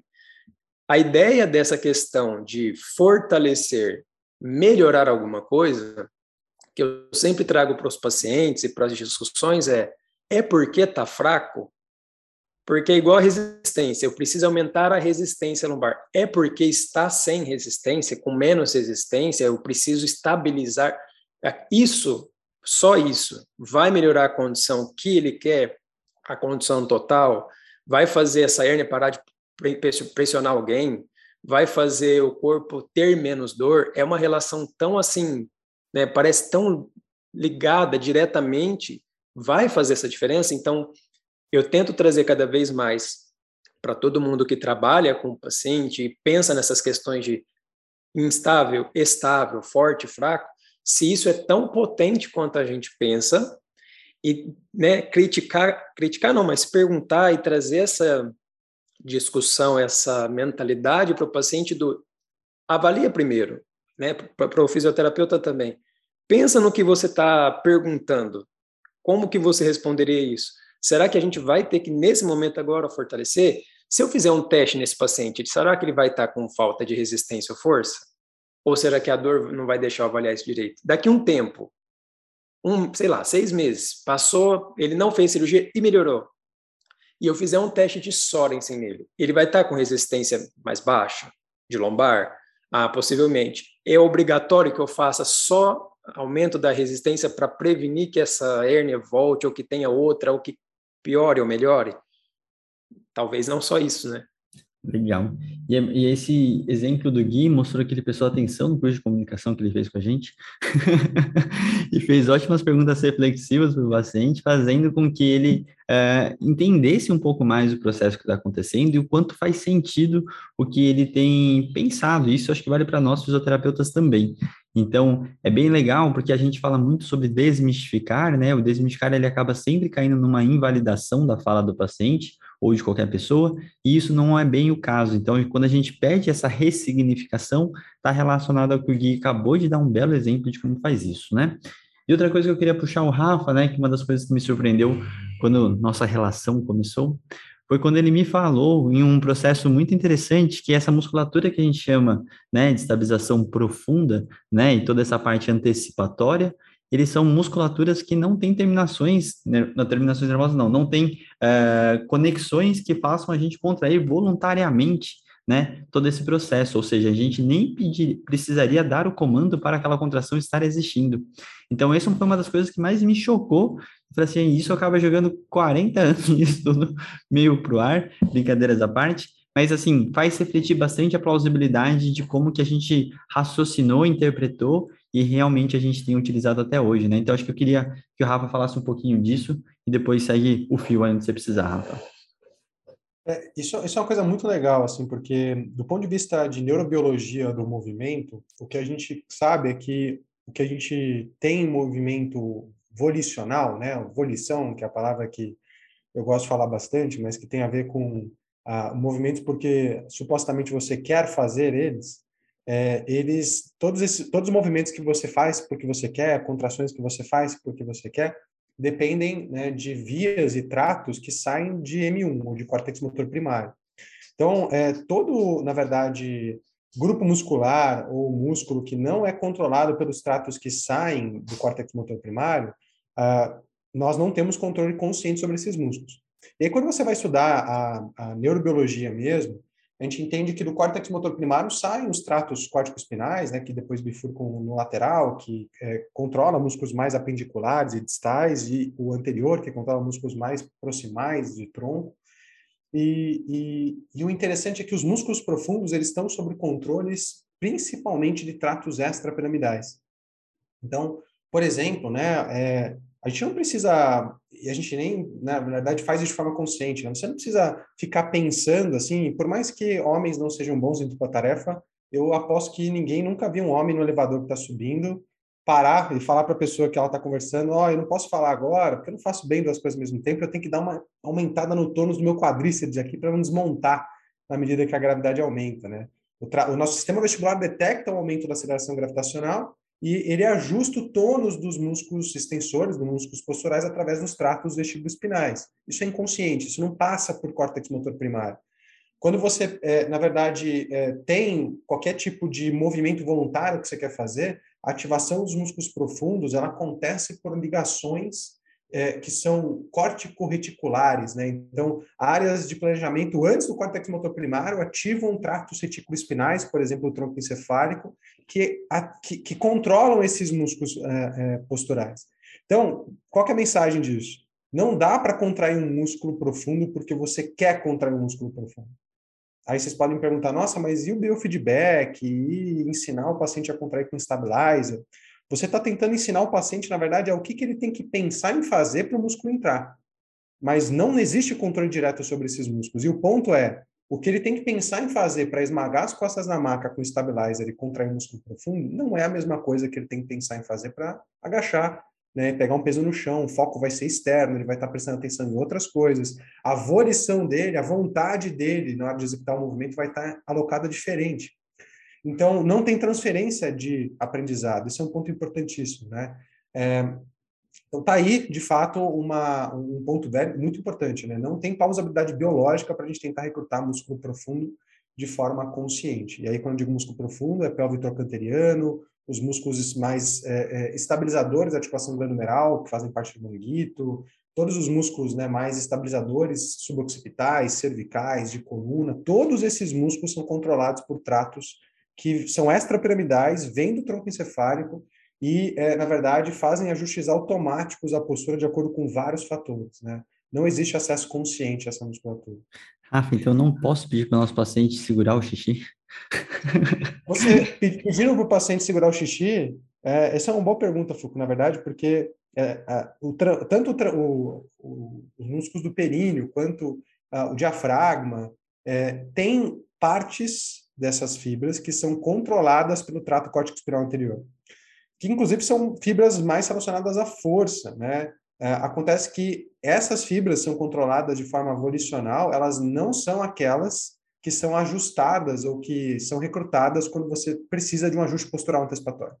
A ideia dessa questão de fortalecer, melhorar alguma coisa, que eu sempre trago para os pacientes e para as discussões é: é porque está fraco? Porque é igual a resistência, eu preciso aumentar a resistência lombar. É porque está sem resistência, com menos resistência, eu preciso estabilizar. Isso, só isso, vai melhorar a condição que ele quer, a condição total, vai fazer essa hérnia parar de pressionar alguém, vai fazer o corpo ter menos dor. É uma relação tão assim, né, parece tão ligada diretamente, vai fazer essa diferença. Então, eu tento trazer cada vez mais para todo mundo que trabalha com o paciente e pensa nessas questões de instável, estável, forte, fraco, se isso é tão potente quanto a gente pensa, e né, criticar, criticar não, mas perguntar e trazer essa discussão, essa mentalidade para o paciente do avalia primeiro, né, para o fisioterapeuta também. Pensa no que você está perguntando. Como que você responderia isso? Será que a gente vai ter que, nesse momento agora, fortalecer? Se eu fizer um teste nesse paciente, será que ele vai estar com falta de resistência ou força? Ou será que a dor não vai deixar eu avaliar isso direito? Daqui um tempo, um, sei lá, seis meses, passou, ele não fez cirurgia e melhorou. E eu fizer um teste de Sorensen nele, ele vai estar com resistência mais baixa, de lombar? Ah, possivelmente. É obrigatório que eu faça só aumento da resistência para prevenir que essa hérnia volte ou que tenha outra ou que piore ou melhore? Talvez não só isso, né? Legal. E, e, esse exemplo do Gui mostrou que ele prestou atenção no curso de comunicação que ele fez com a gente *laughs* e fez ótimas perguntas reflexivas para o paciente, fazendo com que ele é, entendesse um pouco mais o processo que está acontecendo e o quanto faz sentido o que ele tem pensado. Isso acho que vale para nós fisioterapeutas também. Então, é bem legal porque a gente fala muito sobre desmistificar, né? O desmistificar ele acaba sempre caindo numa invalidação da fala do paciente ou de qualquer pessoa, e isso não é bem o caso. Então, quando a gente pede essa ressignificação, está relacionado ao que o Gui acabou de dar um belo exemplo de como faz isso, né? E outra coisa que eu queria puxar o Rafa, né, que uma das coisas que me surpreendeu quando nossa relação começou, foi quando ele me falou em um processo muito interessante que essa musculatura que a gente chama, né, de estabilização profunda, né, e toda essa parte antecipatória, eles são musculaturas que não têm terminações, né, não, terminações nervosas não, não tem é, conexões que façam a gente contrair voluntariamente, né, todo esse processo, ou seja, a gente nem pedir, precisaria dar o comando para aquela contração estar existindo. Então, essa foi uma das coisas que mais me chocou, falei assim, isso acaba jogando 40 anos isso tudo meio pro ar, brincadeiras à parte, mas assim, faz refletir bastante a plausibilidade de como que a gente raciocinou, interpretou e realmente a gente tem utilizado até hoje, né? Então, acho que eu queria que o Rafa falasse um pouquinho disso e depois segue o fio aí onde você precisar, Rafa. É, isso, isso é uma coisa muito legal, assim, porque do ponto de vista de neurobiologia do movimento, o que a gente sabe é que o que a gente tem em movimento volicional, né? Volição, que é a palavra que eu gosto de falar bastante, mas que tem a ver com ah, movimentos porque supostamente você quer fazer eles, é, eles todos esses todos os movimentos que você faz porque você quer, contrações que você faz porque você quer, dependem né, de vias e tratos que saem de M1 ou de córtex motor primário. Então, é, todo, na verdade, grupo muscular ou músculo que não é controlado pelos tratos que saem do córtex motor primário, ah, nós não temos controle consciente sobre esses músculos. E aí, quando você vai estudar a, a neurobiologia mesmo, a gente entende que do córtex motor primário saem os tratos córtico-espinais, né, que depois bifurcam no lateral, que é, controla músculos mais apendiculares e distais, e o anterior, que controla músculos mais proximais de tronco. E, e, e o interessante é que os músculos profundos eles estão sob controles principalmente de tratos extrapiramidais. Então, por exemplo, né, é, a gente não precisa, e a gente nem, né, na verdade, faz isso de forma consciente, né? Você não precisa ficar pensando assim, por mais que homens não sejam bons em dupla tarefa, eu aposto que ninguém nunca viu um homem no elevador que está subindo parar e falar para a pessoa que ela está conversando, ó, oh, eu não posso falar agora, porque eu não faço bem duas coisas ao mesmo tempo, eu tenho que dar uma aumentada no tônus do meu quadríceps aqui para não desmontar na medida que a gravidade aumenta, né? O, o nosso sistema vestibular detecta o aumento da aceleração gravitacional e ele ajusta o tônus dos músculos extensores, dos músculos posturais, através dos tratos vestibuloespinais. Isso é inconsciente, isso não passa por córtex motor primário. Quando você, é, na verdade, é, tem qualquer tipo de movimento voluntário que você quer fazer, a ativação dos músculos profundos ela acontece por ligações é, que são cortico-reticulares, né? Então, áreas de planejamento antes do córtex motor primário ativam tratos reticuloespinais, por exemplo, o tronco encefálico, que, a, que, que, controlam esses músculos é, é, posturais. Então, qual é a mensagem disso? Não dá para contrair um músculo profundo porque você quer contrair um músculo profundo. Aí vocês podem perguntar, nossa, mas e o biofeedback? E ensinar o paciente a contrair com stabilizer? Você está tentando ensinar o paciente, na verdade, é o que, que ele tem que pensar em fazer para o músculo entrar. Mas não existe controle direto sobre esses músculos. E o ponto é, o que ele tem que pensar em fazer para esmagar as costas na maca com stabilizer e contrair o músculo profundo não é a mesma coisa que ele tem que pensar em fazer para agachar, né, pegar um peso no chão, o foco vai ser externo, ele vai estar tá prestando atenção em outras coisas. A volição dele, a vontade dele na hora de executar o movimento vai estar tá alocada diferente. Então, não tem transferência de aprendizado. Isso é um ponto importantíssimo, né? É, então, está aí, de fato, uma, um ponto muito importante, né? Não tem pausabilidade biológica para a gente tentar recrutar músculo profundo de forma consciente. E aí, quando eu digo músculo profundo, é pelve trocanteriano, os músculos mais é, é, estabilizadores da articulação glandular, que fazem parte do manguito, todos os músculos né, mais estabilizadores suboccipitais, cervicais, de coluna, todos esses músculos são controlados por tratos que são extrapiramidais, vêm do tronco encefálico e, é, na verdade, fazem ajustes automáticos à postura de acordo com vários fatores, né? não existe acesso consciente a essa musculatura. Rafa, então eu não posso pedir para o nosso paciente segurar o xixi? *laughs* Você pedindo para o paciente segurar o xixi, é, essa é uma boa pergunta, Fuco, na verdade, porque é, o, tanto o, o, os músculos do períneo quanto o diafragma é, tem partes dessas fibras que são controladas pelo trato córtico espiral anterior, que inclusive são fibras mais relacionadas à força, né? É, acontece que essas fibras são controladas de forma volicional, elas não são aquelas que são ajustadas ou que são recrutadas quando você precisa de um ajuste postural antecipatório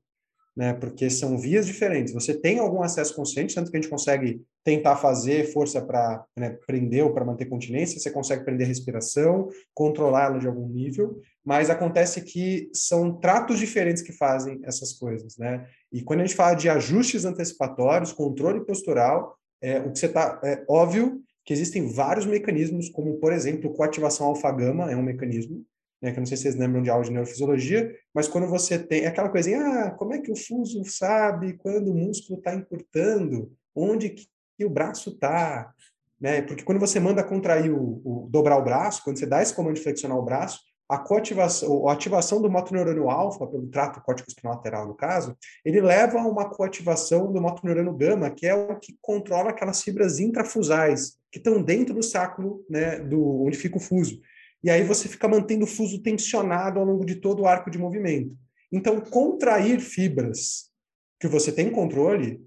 né? Porque são vias diferentes. Você tem algum acesso consciente, tanto que a gente consegue tentar fazer força para né, prender ou para manter continência, você consegue prender a respiração, controlá-la de algum nível, mas acontece que são tratos diferentes que fazem essas coisas, né? E quando a gente fala de ajustes antecipatórios, controle postural, é, o que você está é óbvio que existem vários mecanismos, como por exemplo, coativação alfa-gama é um mecanismo, né, que eu não sei se vocês lembram de aula de neurofisiologia, mas quando você tem aquela coisinha, ah, como é que o fuso sabe quando o músculo está encurtando, onde que o braço está, né? Porque quando você manda contrair o, o, dobrar o braço, quando você dá esse comando de flexionar o braço, a coativação, a ativação do motoneurônio alfa, pelo trato córtico lateral no caso, ele leva a uma coativação do motoneurônio gama, que é o que controla aquelas fibras intrafusais que estão dentro do sáculo, né, do onde fica o fuso. E aí você fica mantendo o fuso tensionado ao longo de todo o arco de movimento. Então, contrair fibras que você tem controle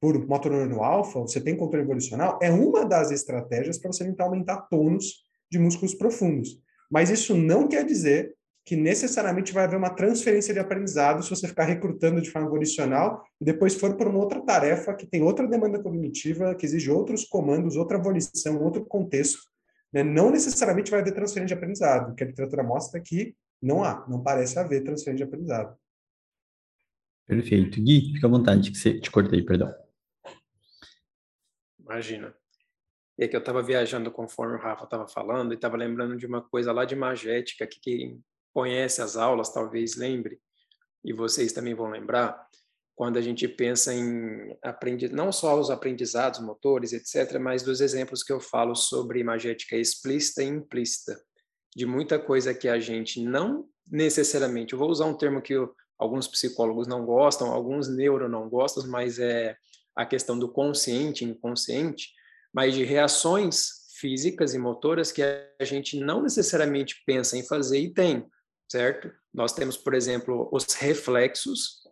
por motor alfa, você tem controle evolucional, é uma das estratégias para você tentar aumentar tônus de músculos profundos. Mas isso não quer dizer que necessariamente vai haver uma transferência de aprendizado se você ficar recrutando de forma volicional e depois for para uma outra tarefa que tem outra demanda cognitiva, que exige outros comandos, outra volição, outro contexto, né, não necessariamente vai haver transferência de aprendizado, que a literatura mostra que não há, não parece haver transferência de aprendizado. Perfeito. Gui, fica à vontade, que você te cortei, perdão. Imagina. É que eu estava viajando conforme o Rafa estava falando e estava lembrando de uma coisa lá de magética que quem conhece as aulas talvez lembre, e vocês também vão lembrar, quando a gente pensa em aprender, não só os aprendizados motores, etc., mas dos exemplos que eu falo sobre imagética explícita e implícita, de muita coisa que a gente não necessariamente, eu vou usar um termo que alguns psicólogos não gostam, alguns neuro não gostam, mas é a questão do consciente inconsciente, mas de reações físicas e motoras que a gente não necessariamente pensa em fazer e tem, certo? Nós temos, por exemplo, os reflexos,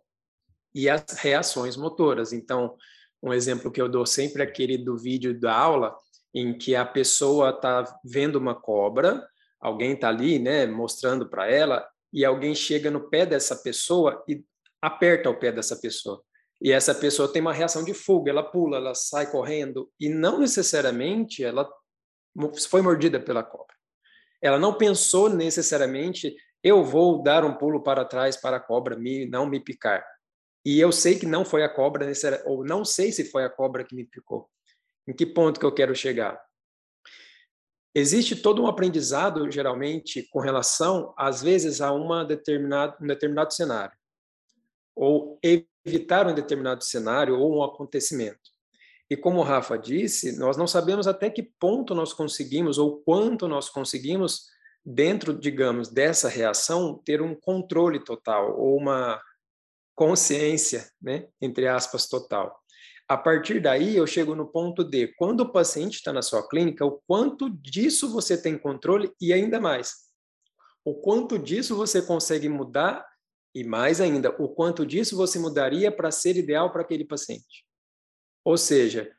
e as reações motoras. Então, um exemplo que eu dou sempre é aquele do vídeo da aula, em que a pessoa está vendo uma cobra, alguém está ali, né, mostrando para ela, e alguém chega no pé dessa pessoa e aperta o pé dessa pessoa. E essa pessoa tem uma reação de fuga, ela pula, ela sai correndo, e não necessariamente ela foi mordida pela cobra. Ela não pensou necessariamente, eu vou dar um pulo para trás para a cobra me, não me picar. E eu sei que não foi a cobra, ou não sei se foi a cobra que me picou. Em que ponto que eu quero chegar? Existe todo um aprendizado, geralmente, com relação, às vezes, a uma determinado, um determinado cenário. Ou evitar um determinado cenário ou um acontecimento. E como o Rafa disse, nós não sabemos até que ponto nós conseguimos ou quanto nós conseguimos, dentro, digamos, dessa reação, ter um controle total ou uma consciência, né, entre aspas, total. A partir daí, eu chego no ponto de quando o paciente está na sua clínica, o quanto disso você tem controle e ainda mais, o quanto disso você consegue mudar e mais ainda, o quanto disso você mudaria para ser ideal para aquele paciente. Ou seja,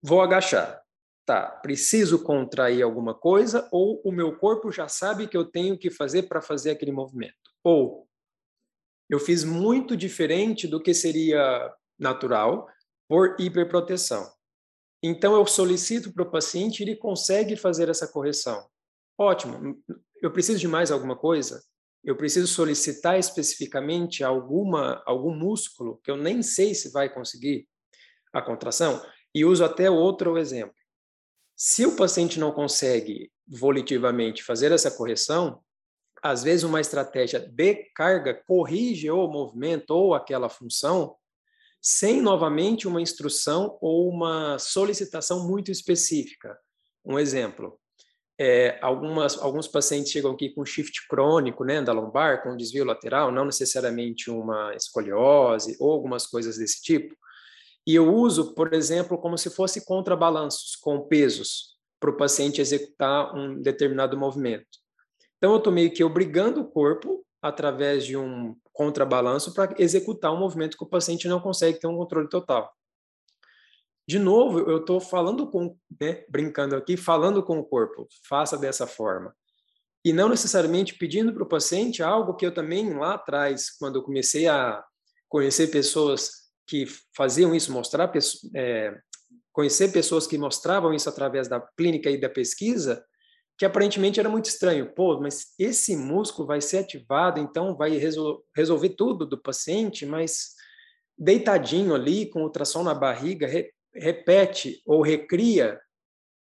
vou agachar. Tá, preciso contrair alguma coisa ou o meu corpo já sabe que eu tenho que fazer para fazer aquele movimento. Ou eu fiz muito diferente do que seria natural por hiperproteção. Então, eu solicito para o paciente, ele consegue fazer essa correção. Ótimo. Eu preciso de mais alguma coisa? Eu preciso solicitar especificamente alguma algum músculo que eu nem sei se vai conseguir a contração? E uso até outro exemplo. Se o paciente não consegue volitivamente fazer essa correção, às vezes uma estratégia de carga corrige o movimento ou aquela função sem novamente uma instrução ou uma solicitação muito específica. Um exemplo, é, algumas, alguns pacientes chegam aqui com shift crônico, né, da lombar, com desvio lateral, não necessariamente uma escoliose ou algumas coisas desse tipo. E eu uso, por exemplo, como se fosse contrabalanços com pesos para o paciente executar um determinado movimento. Então, eu estou meio que obrigando o corpo, através de um contrabalanço, para executar um movimento que o paciente não consegue ter um controle total. De novo, eu estou falando com, né, brincando aqui, falando com o corpo, faça dessa forma. E não necessariamente pedindo para o paciente algo que eu também lá atrás, quando eu comecei a conhecer pessoas que faziam isso, mostrar é, conhecer pessoas que mostravam isso através da clínica e da pesquisa, que aparentemente era muito estranho. Pô, mas esse músculo vai ser ativado, então vai resol resolver tudo do paciente, mas deitadinho ali, com ultrassom na barriga, repete ou recria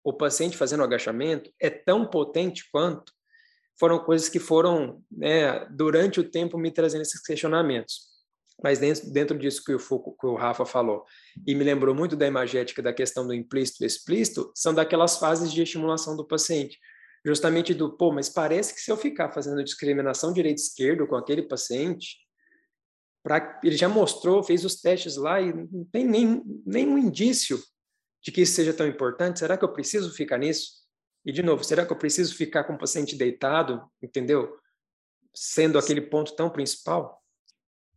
o paciente fazendo agachamento é tão potente quanto foram coisas que foram né, durante o tempo me trazendo esses questionamentos. Mas dentro, dentro disso que o, que o Rafa falou, e me lembrou muito da imagética da questão do implícito e explícito, são daquelas fases de estimulação do paciente. Justamente do, pô, mas parece que se eu ficar fazendo discriminação direito-esquerdo com aquele paciente, Pra, ele já mostrou, fez os testes lá e não tem nem, nenhum indício de que isso seja tão importante. Será que eu preciso ficar nisso? E, de novo, será que eu preciso ficar com o paciente deitado, entendeu? Sendo aquele ponto tão principal?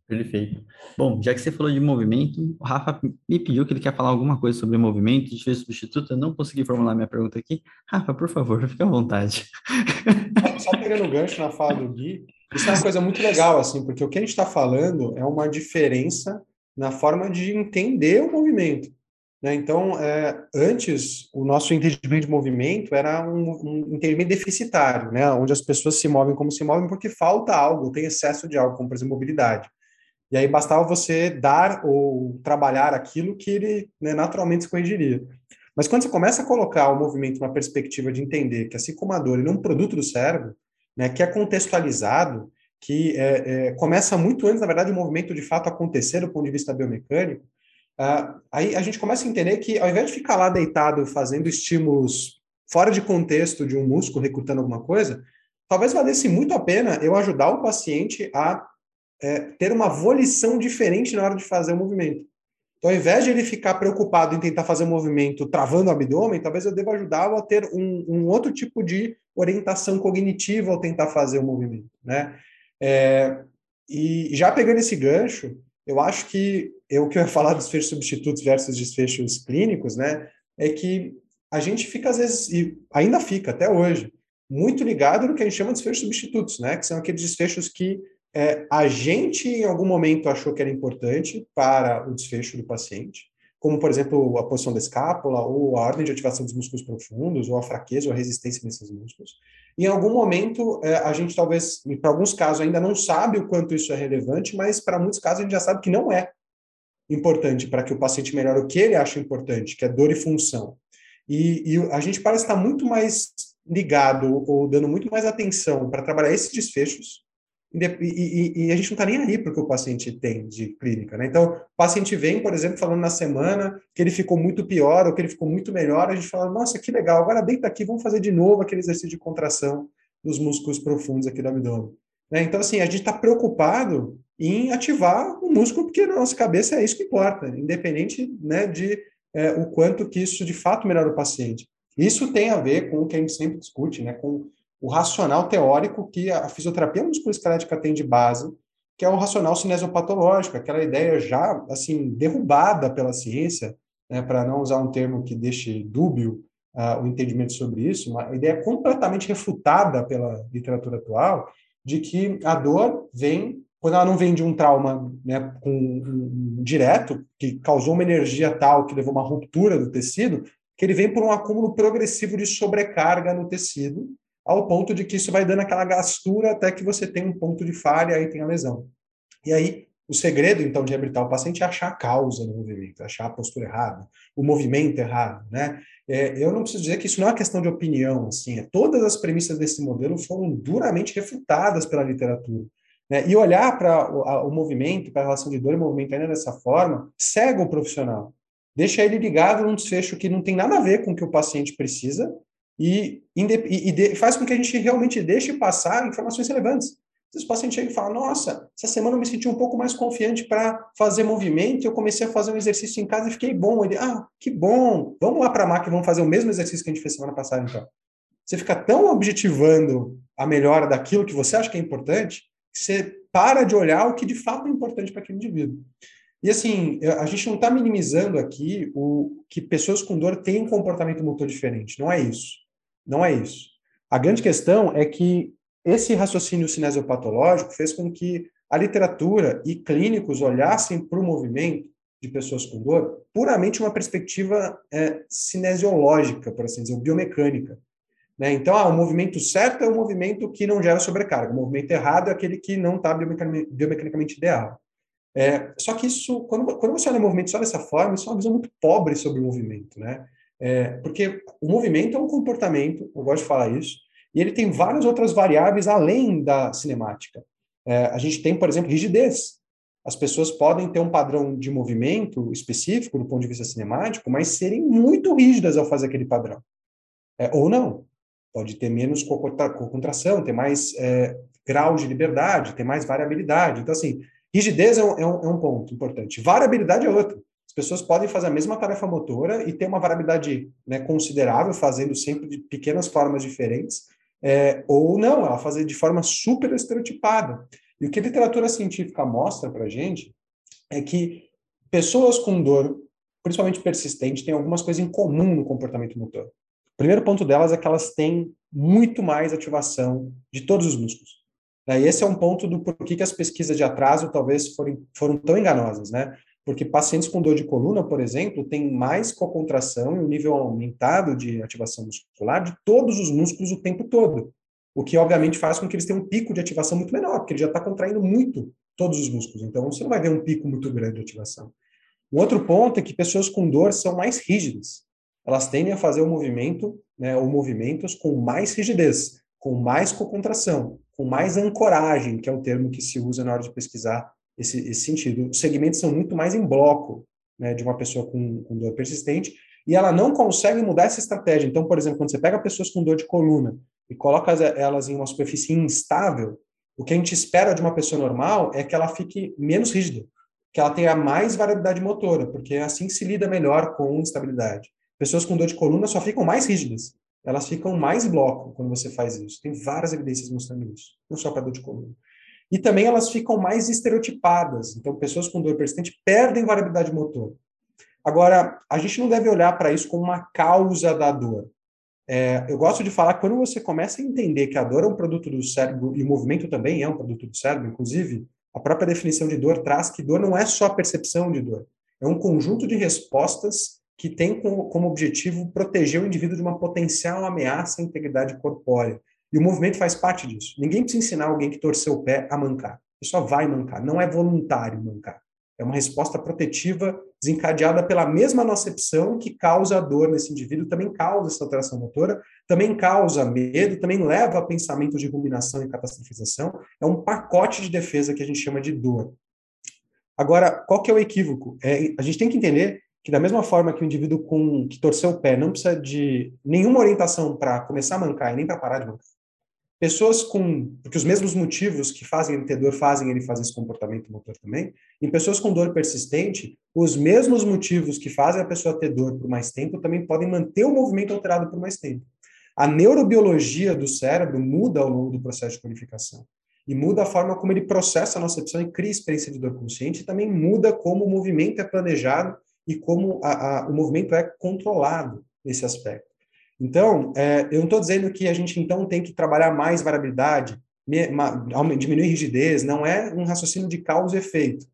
Perfeito. Bom, já que você falou de movimento, o Rafa me pediu que ele quer falar alguma coisa sobre movimento, de eu não consegui formular minha pergunta aqui. Rafa, por favor, *laughs* fique à vontade. Só pegando o gancho na fala do Gui, isso é uma coisa muito legal, assim, porque o que a gente está falando é uma diferença na forma de entender o movimento. Né? Então, é, antes, o nosso entendimento de movimento era um, um, entendimento deficitário, né? onde as pessoas se movem como se movem porque falta algo, tem excesso de algo, como, por exemplo, mobilidade. E aí bastava você dar ou trabalhar aquilo que ele né, naturalmente se corrigiria. Mas quando você começa a colocar o movimento numa perspectiva de entender que, assim como a dor, ele é um produto do cérebro, né, que é contextualizado, que é, é, começa muito antes, na verdade, o movimento de fato acontecer do ponto de vista biomecânico, uh, aí a gente começa a entender que, ao invés de ficar lá deitado fazendo estímulos fora de contexto de um músculo recrutando alguma coisa, talvez valesse muito a pena eu ajudar o paciente a é, ter uma volição diferente na hora de fazer o movimento. Então, ao invés de ele ficar preocupado em tentar fazer um movimento travando o abdômen, talvez eu deva ajudá-lo a ter um, um, outro tipo de orientação cognitiva ao tentar fazer o movimento, né? É, e já pegando esse gancho, eu acho que eu que eu ia *laughs* falar dos desfechos substitutos versus desfechos clínicos, né? É que a gente fica às vezes e ainda fica até hoje muito ligado no que a gente chama de desfechos substitutos, né? Que são aqueles desfechos que é, a gente, em algum momento, achou que era importante para o desfecho do paciente, como, por exemplo, a posição da escápula, ou a ordem de ativação dos músculos profundos, ou a fraqueza ou a resistência nesses músculos. Em algum momento, é, a gente talvez, para alguns casos, ainda não sabe o quanto isso é relevante, mas para muitos casos a gente já sabe que não é importante para que o paciente melhore o que ele acha importante, que é dor e função. E, e a gente parece estar muito mais ligado ou dando muito mais atenção para trabalhar esses desfechos e, e, e, a gente não está nem aí porque o paciente tem de clínica, né? Então, o paciente vem, por exemplo, falando na semana que ele ficou muito pior ou que ele ficou muito melhor, a gente fala, nossa, que legal, agora deita aqui, vamos fazer de novo aquele exercício de contração dos músculos profundos aqui do abdômen. Né? Então, assim, a gente está preocupado em ativar o músculo, porque na nossa cabeça é isso que importa, independente né, de é, o quanto que isso de fato melhora o paciente. Isso tem a ver com o que a gente sempre discute, né, com o racional teórico que a fisioterapia musculoesquelética tem de base, que é o racional cinesiopatológico, aquela ideia já assim derrubada pela ciência, né, para não usar um termo que deixe dúbio uh, o entendimento sobre isso, uma ideia completamente refutada pela literatura atual de que a dor vem quando ela não vem de um trauma né, com, um, direto, que causou uma energia tal que levou uma ruptura do tecido, que ele vem por um acúmulo progressivo de sobrecarga no tecido, ao ponto de que isso vai dando aquela gastura até que você tem um ponto de falha, aí tem a lesão. E aí, o segredo, então, de reabilitar o paciente é achar a causa do movimento, achar a postura errada, o movimento errado, né? É, eu não preciso dizer que isso não é uma questão de opinião, assim, é, todas as premissas desse modelo foram duramente refutadas pela literatura. Né? E olhar para o, o, movimento, para a relação de dor e movimento ainda dessa forma, cega o profissional. Deixa ele ligado num desfecho que não tem nada a ver com o que o paciente precisa e, e, e de, faz com que a gente realmente deixe passar informações relevantes. Às vezes o paciente chega e fala: Nossa, essa semana eu me senti um pouco mais confiante para fazer movimento. Eu comecei a fazer um exercício em casa e fiquei bom. Ele, ah, que bom, vamos lá para a máquina, vamos fazer o mesmo exercício que a gente fez semana passada, então. Você fica tão objetivando a melhora daquilo que você acha que é importante, que você para de olhar o que de fato é importante para aquele indivíduo. E assim, a gente não está minimizando aqui o que pessoas com dor têm um comportamento motor diferente. Não é isso. Não é isso. A grande questão é que esse raciocínio cinesiopatológico fez com que a literatura e clínicos olhassem para o movimento de pessoas com dor puramente uma perspectiva é, cinesiológica, por assim dizer, biomecânica. Né? Então, ah, o movimento certo é o movimento que não gera sobrecarga, o movimento errado é aquele que não está biomecanicamente, ideal. É, só que isso, quando, quando você olha o movimento só dessa forma, isso é uma visão muito pobre sobre o movimento, né? É, porque o movimento é um comportamento, eu gosto de falar isso, e ele tem várias outras variáveis além da cinemática. É, a gente tem, por exemplo, rigidez. As pessoas podem ter um padrão de movimento específico do ponto de vista cinemático, mas serem muito rígidas ao fazer aquele padrão. É, ou não. Pode ter menos contração, ter mais é, grau de liberdade, ter mais variabilidade. Então, assim, rigidez é um, é um, é um ponto importante. Variabilidade é outro. As pessoas podem fazer a mesma tarefa motora e ter uma variabilidade né, considerável, fazendo sempre de pequenas formas diferentes, é, ou não, ela fazer de forma super estereotipada. E o que a literatura científica mostra para gente é que pessoas com dor, principalmente persistente, têm algumas coisas em comum no comportamento motor. O primeiro ponto delas é que elas têm muito mais ativação de todos os músculos. E esse é um ponto do porquê que as pesquisas de atraso talvez foram tão enganosas, né? Porque pacientes com dor de coluna, por exemplo, têm mais cocontração e um nível aumentado de ativação muscular de todos os músculos o tempo todo. O que, obviamente, faz com que eles tenham um pico de ativação muito menor, porque ele já está contraindo muito todos os músculos. Então, você não vai ver um pico muito grande de ativação. Um outro ponto é que pessoas com dor são mais rígidas. Elas tendem a fazer o movimento, né, ou movimentos com mais rigidez, com mais cocontração, com mais ancoragem, que é o termo que se usa na hora de pesquisar esse, esse sentido. Os segmentos são muito mais em bloco né, de uma pessoa com, com dor persistente e ela não consegue mudar essa estratégia. Então, por exemplo, quando você pega pessoas com dor de coluna e coloca elas em uma superfície instável, o que a gente espera de uma pessoa normal é que ela fique menos rígida, que ela tenha mais variabilidade motora, porque é assim se lida melhor com instabilidade. Pessoas com dor de coluna só ficam mais rígidas, elas ficam mais bloco quando você faz isso. Tem várias evidências mostrando isso, não só para dor de coluna. E também elas ficam mais estereotipadas. Então, pessoas com dor persistente perdem variabilidade motor. Agora, a gente não deve olhar para isso como uma causa da dor. É, eu gosto de falar quando você começa a entender que a dor é um produto do cérebro, e o movimento também é um produto do cérebro, inclusive, a própria definição de dor traz que dor não é só a percepção de dor, é um conjunto de respostas que tem como objetivo proteger o indivíduo de uma potencial ameaça à integridade corpórea. E o movimento faz parte disso. Ninguém precisa ensinar alguém que torceu o pé a mancar. Ele só vai mancar. Não é voluntário mancar. É uma resposta protetiva desencadeada pela mesma nocepção que causa a dor nesse indivíduo, também causa essa alteração motora, também causa medo, também leva a pensamentos de ruminação e catastrofização. É um pacote de defesa que a gente chama de dor. Agora, qual que é o equívoco? É, a gente tem que entender que da mesma forma que o indivíduo com, que torceu o pé não precisa de nenhuma orientação para começar a mancar e nem para parar de mancar, Pessoas com. Porque os mesmos motivos que fazem ele ter dor fazem ele fazer esse comportamento motor também. Em pessoas com dor persistente, os mesmos motivos que fazem a pessoa ter dor por mais tempo também podem manter o movimento alterado por mais tempo. A neurobiologia do cérebro muda ao longo do processo de qualificação. E muda a forma como ele processa a nossa e cria experiência de dor consciente, e também muda como o movimento é planejado e como a, a, o movimento é controlado nesse aspecto. Então, é, eu não estou dizendo que a gente então tem que trabalhar mais variabilidade, diminuir rigidez, não é um raciocínio de causa e efeito.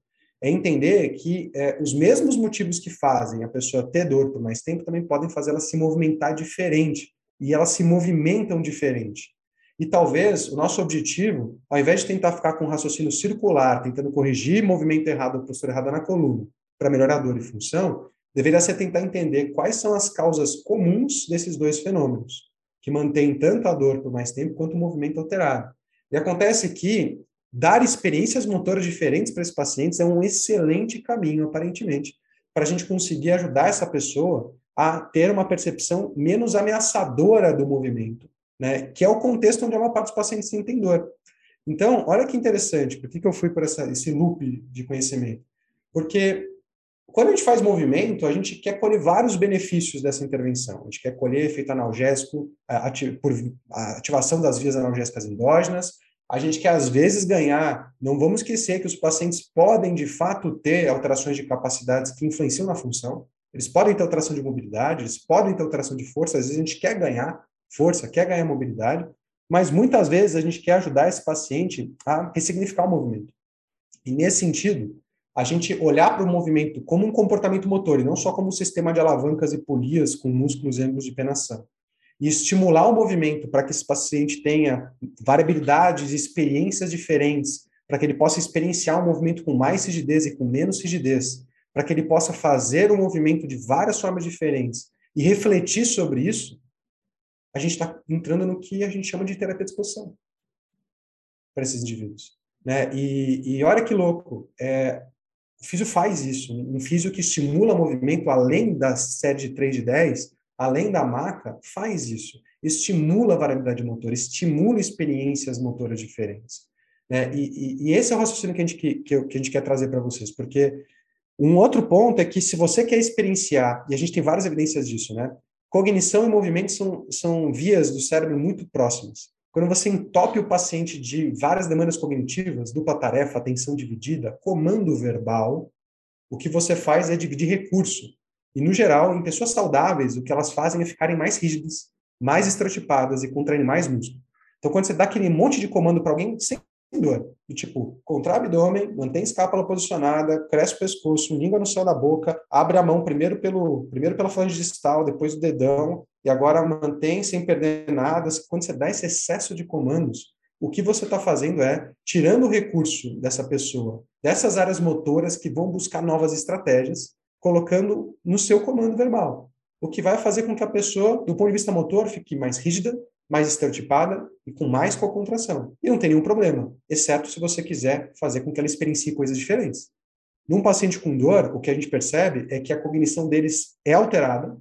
É entender que é, os mesmos motivos que fazem a pessoa ter dor por mais tempo também podem fazer ela se movimentar diferente, e elas se movimentam diferente. E talvez o nosso objetivo, ao invés de tentar ficar com um raciocínio circular, tentando corrigir movimento errado ou postura errada na coluna, para melhorar a dor e função, deveria ser tentar entender quais são as causas comuns desses dois fenômenos, que mantêm tanto a dor por mais tempo quanto o movimento alterado. E acontece que dar experiências motoras diferentes para esses pacientes é um excelente caminho, aparentemente, para a gente conseguir ajudar essa pessoa a ter uma percepção menos ameaçadora do movimento, né? que é o contexto onde a maior parte dos pacientes sentem dor. Então, olha que interessante, por que, que eu fui por esse loop de conhecimento? Porque quando a gente faz movimento, a gente quer colher vários benefícios dessa intervenção. A gente quer colher efeito analgésico por ativação das vias analgésicas endógenas. A gente quer, às vezes, ganhar. Não vamos esquecer que os pacientes podem, de fato, ter alterações de capacidades que influenciam na função. Eles podem ter alteração de mobilidade, eles podem ter alteração de força. Às vezes, a gente quer ganhar força, quer ganhar mobilidade, mas muitas vezes a gente quer ajudar esse paciente a ressignificar o movimento. E, nesse sentido, a gente olhar para o movimento como um comportamento motor e não só como um sistema de alavancas e polias com músculos e ângulos de penação. E estimular o movimento para que esse paciente tenha variabilidades e experiências diferentes, para que ele possa experienciar o um movimento com mais rigidez e com menos rigidez, para que ele possa fazer o um movimento de várias formas diferentes e refletir sobre isso, a gente está entrando no que a gente chama de terapia de exposição para esses indivíduos. Né? E, e olha que louco, é, o físio faz isso. Um físio que estimula movimento além da série de 3 de 10, além da maca, faz isso. Estimula a variabilidade motor, estimula experiências motoras diferentes. Né? E, e, e, esse é o raciocínio que a gente, que, que a gente quer trazer para vocês, porque um outro ponto é que se você quer experienciar, e a gente tem várias evidências disso, né? Cognição e movimento são, são vias do cérebro muito próximas. Quando você entope o paciente de várias demandas cognitivas, dupla tarefa, atenção dividida, comando verbal, o que você faz é dividir recurso. E, no geral, em pessoas saudáveis, o que elas fazem é ficarem mais rígidas, mais estratipadas e contraírem mais músculo. Então, quando você dá aquele monte de comando para alguém, sem dor, do tipo, contrai abdômen, mantém a escápula posicionada, cresce o pescoço, língua no céu da boca, abre a mão primeiro pelo primeiro pela falange distal, depois o dedão, e agora mantém sem perder nada. Quando você dá esse excesso de comandos, o que você está fazendo é tirando o recurso dessa pessoa, dessas áreas motoras que vão buscar novas estratégias, colocando no seu comando verbal. O que vai fazer com que a pessoa, do ponto de vista motor, fique mais rígida, mais estereotipada e com mais co-contração. E não tem nenhum problema, exceto se você quiser fazer com que ela experiencie coisas diferentes. Num paciente com dor, o que a gente percebe é que a cognição deles é alterada,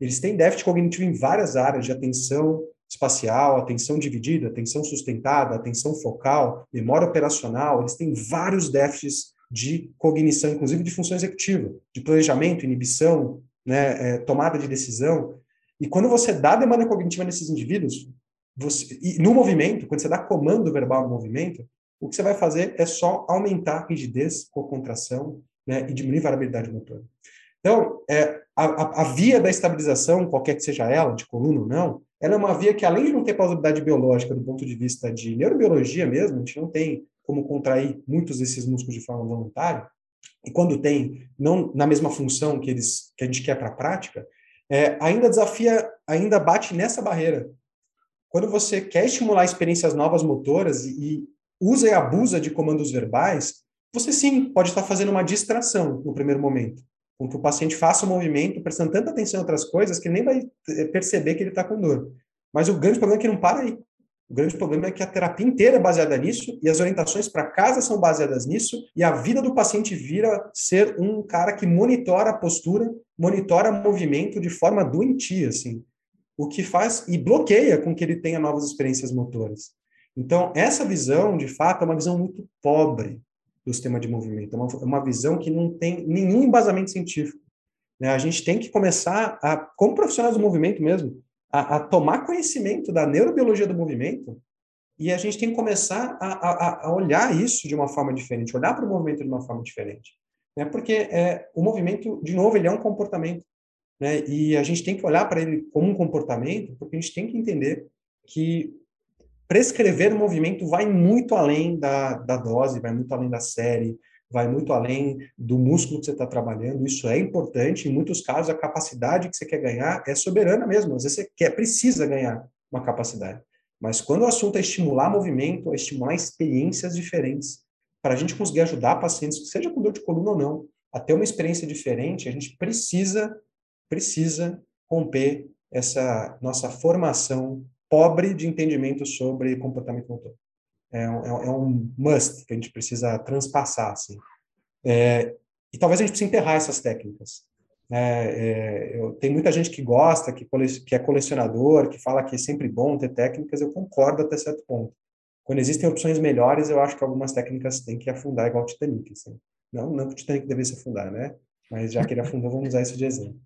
eles têm déficit cognitivo em várias áreas de atenção espacial, atenção dividida, atenção sustentada, atenção focal, memória operacional, eles têm vários déficits de cognição, inclusive de função executiva, de planejamento, inibição, né, é, tomada de decisão. E quando você dá demanda cognitiva nesses indivíduos, você, no movimento, quando você dá comando verbal no movimento, o que você vai fazer é só aumentar a rigidez a contração né, e diminuir a variabilidade motora. Então, é, a, a, via da estabilização, qualquer que seja ela, de coluna ou não, ela é uma via que, além de não ter plausibilidade biológica do ponto de vista de neurobiologia mesmo, a gente não tem como contrair muitos desses músculos de forma voluntária, e quando tem, não na mesma função que, eles, que a gente quer para a prática, é, ainda desafia, ainda bate nessa barreira. Quando você quer estimular experiências novas motoras e, e usa e abusa de comandos verbais, você sim pode estar fazendo uma distração no primeiro momento com que o paciente faça o movimento, prestando tanta atenção em outras coisas que nem vai eh, perceber que ele está com dor. Mas o grande problema é que não para aí. O grande problema é que a terapia inteira é baseada nisso e as orientações para casa são baseadas nisso e a vida do paciente vira ser um cara que monitora a postura, monitora o movimento de forma doentia, assim. O que faz e bloqueia com que ele tenha novas experiências motoras. Então, essa visão, de fato, é uma visão muito pobre do sistema de movimento. É uma, é uma visão que não tem nenhum embasamento científico. Né? A gente tem que começar, a, como profissionais do movimento mesmo, a, a, tomar conhecimento da neurobiologia do movimento e a gente tem que começar a, a olhar isso de uma forma diferente, olhar para o movimento de uma forma diferente. Né? Porque é, o movimento, de novo, ele é um comportamento. Né? E a gente tem que olhar para ele como um comportamento, porque a gente tem que entender que prescrever o movimento vai muito além da, da dose, vai muito além da série, vai muito além do músculo que você está trabalhando. Isso é importante. Em muitos casos, a capacidade que você quer ganhar é soberana mesmo. Às vezes você quer, precisa ganhar uma capacidade. Mas quando o assunto é estimular movimento, é estimular experiências diferentes, para a gente conseguir ajudar pacientes, seja com dor de coluna ou não, a ter uma experiência diferente, a gente precisa, precisa romper essa nossa formação pobre de entendimento sobre comportamento motor. É um, é um must que a gente precisa transpassar, assim. É, e talvez a gente precise enterrar essas técnicas. É, é, eu, tem muita gente que gosta, que, cole, que é colecionador, que fala que é sempre bom ter técnicas, eu concordo até certo ponto. Quando existem opções melhores, eu acho que algumas técnicas têm que afundar igual o Titanic. Assim. Não, não que o Titanic devesse afundar, né? Mas já que ele afundou, vamos usar isso de exemplo.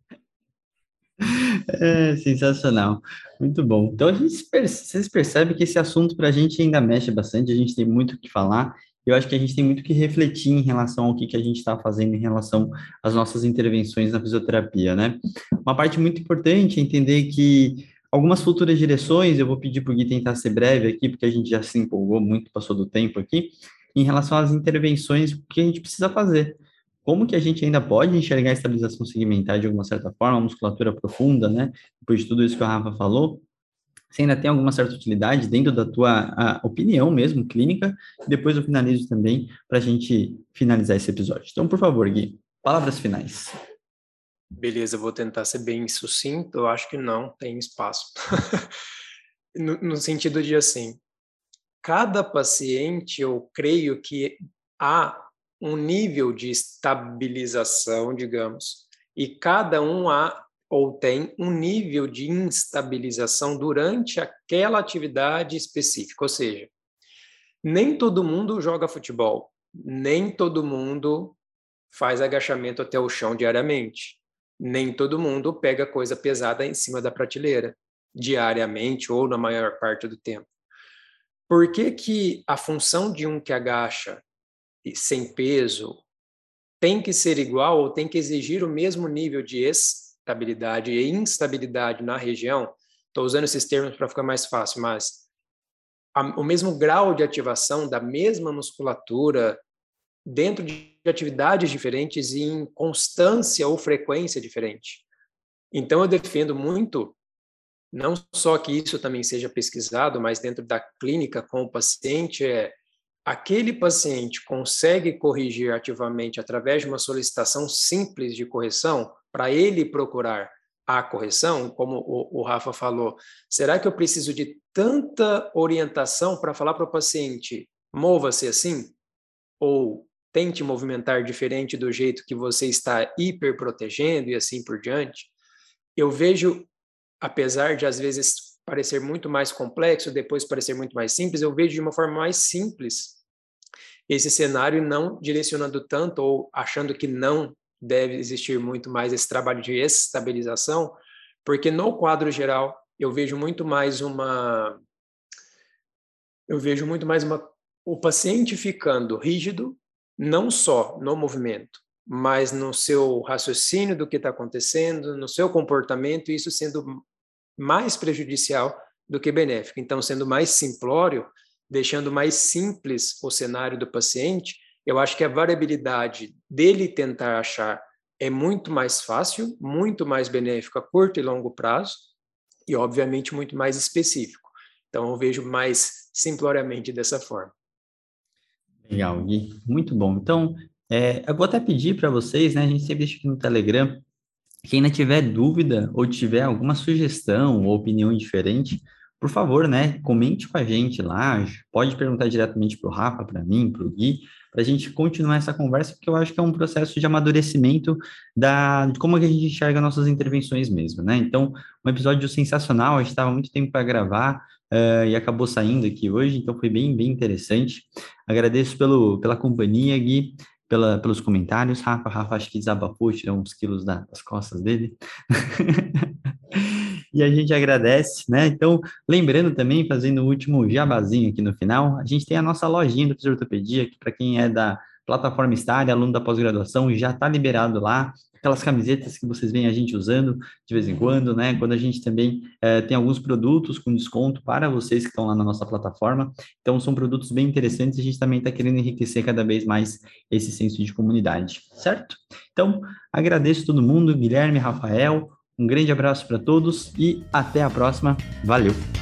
É sensacional, muito bom. Então, a gente, vocês percebem que esse assunto para a gente ainda mexe bastante, a gente tem muito o que falar, eu acho que a gente tem muito que refletir em relação ao que, que a gente está fazendo em relação às nossas intervenções na fisioterapia, né? Uma parte muito importante é entender que algumas futuras direções, eu vou pedir para o Gui tentar ser breve aqui, porque a gente já se empolgou muito, passou do tempo aqui, em relação às intervenções, o que a gente precisa fazer. Como que a gente ainda pode enxergar a estabilização segmentar de alguma certa forma, a musculatura profunda, né? Depois de tudo isso que o Rafa falou, você ainda tem alguma certa utilidade dentro da tua opinião mesmo, clínica, depois eu finalizo também para a gente finalizar esse episódio. Então, por favor, Gui, palavras finais. Beleza, vou tentar ser bem sucinto, eu acho que não tem espaço. *laughs* no, no sentido de assim, cada paciente, eu creio que há um nível de estabilização, digamos, e cada um há ou tem um nível de instabilização durante aquela atividade específica. Ou seja, nem todo mundo joga futebol, nem todo mundo faz agachamento até o chão diariamente, nem todo mundo pega coisa pesada em cima da prateleira diariamente ou na maior parte do tempo. Por que, que a função de um que agacha sem peso tem que ser igual ou tem que exigir o mesmo nível de estabilidade e instabilidade na região, estou usando esses termos para ficar mais fácil, mas a, o mesmo grau de ativação da mesma musculatura dentro de atividades diferentes e em constância ou frequência diferente. Então eu defendo muito não só que isso também seja pesquisado, mas dentro da clínica com o paciente é aquele paciente consegue corrigir ativamente através de uma solicitação simples de correção, para ele procurar a correção, como o, o, Rafa falou, será que eu preciso de tanta orientação para falar para o paciente, mova-se assim? Ou tente movimentar diferente do jeito que você está hiperprotegendo e assim por diante? Eu vejo, apesar de às vezes parecer muito mais complexo, depois parecer muito mais simples, eu vejo de uma forma mais simples esse cenário não direcionando tanto ou achando que não deve existir muito mais esse trabalho de estabilização, porque no quadro geral eu vejo muito mais uma eu vejo muito mais uma o paciente ficando rígido não só no movimento, mas no seu raciocínio do que está acontecendo, no seu comportamento, isso sendo mais prejudicial do que benéfico. Então, sendo mais simplório, deixando mais simples o cenário do paciente, eu acho que a variabilidade dele tentar achar é muito mais fácil, muito mais benéfico a curto e longo prazo e, obviamente, muito mais específico. Então, eu vejo mais simploriamente dessa forma. Legal, Gui. Muito bom. Então, é, eu vou até pedir para vocês, né? A gente sempre deixa aqui no Telegram quem ainda tiver dúvida ou tiver alguma sugestão ou opinião diferente, por favor, né, comente com a gente lá, pode perguntar diretamente para o Rafa, para mim, para o Gui, para a gente continuar essa conversa, porque eu acho que é um processo de amadurecimento da, de como a gente enxerga nossas intervenções mesmo, né? Então, um episódio sensacional, a gente estava muito tempo para gravar uh, e acabou saindo aqui hoje, então foi bem, bem interessante. Agradeço pelo, pela companhia, Gui pela, pelos comentários. Rafa, Rafa acho que desabafou, tirou uns quilos da, das costas dele. *laughs* e a gente agradece, né? Então, lembrando também, fazendo o último jabazinho aqui no final, a gente tem a nossa lojinha do Fisioterapia, que para quem é da plataforma Star, aluno da pós-graduação, já está liberado lá aquelas camisetas que vocês veem a gente usando de vez em quando, né? Quando a gente também é, tem alguns produtos com desconto para vocês que estão lá na nossa plataforma. Então, são produtos bem interessantes e a gente também está querendo enriquecer cada vez mais esse senso de comunidade, certo? Então, agradeço todo mundo, Guilherme, Rafael, um grande abraço para todos e até a próxima. Valeu!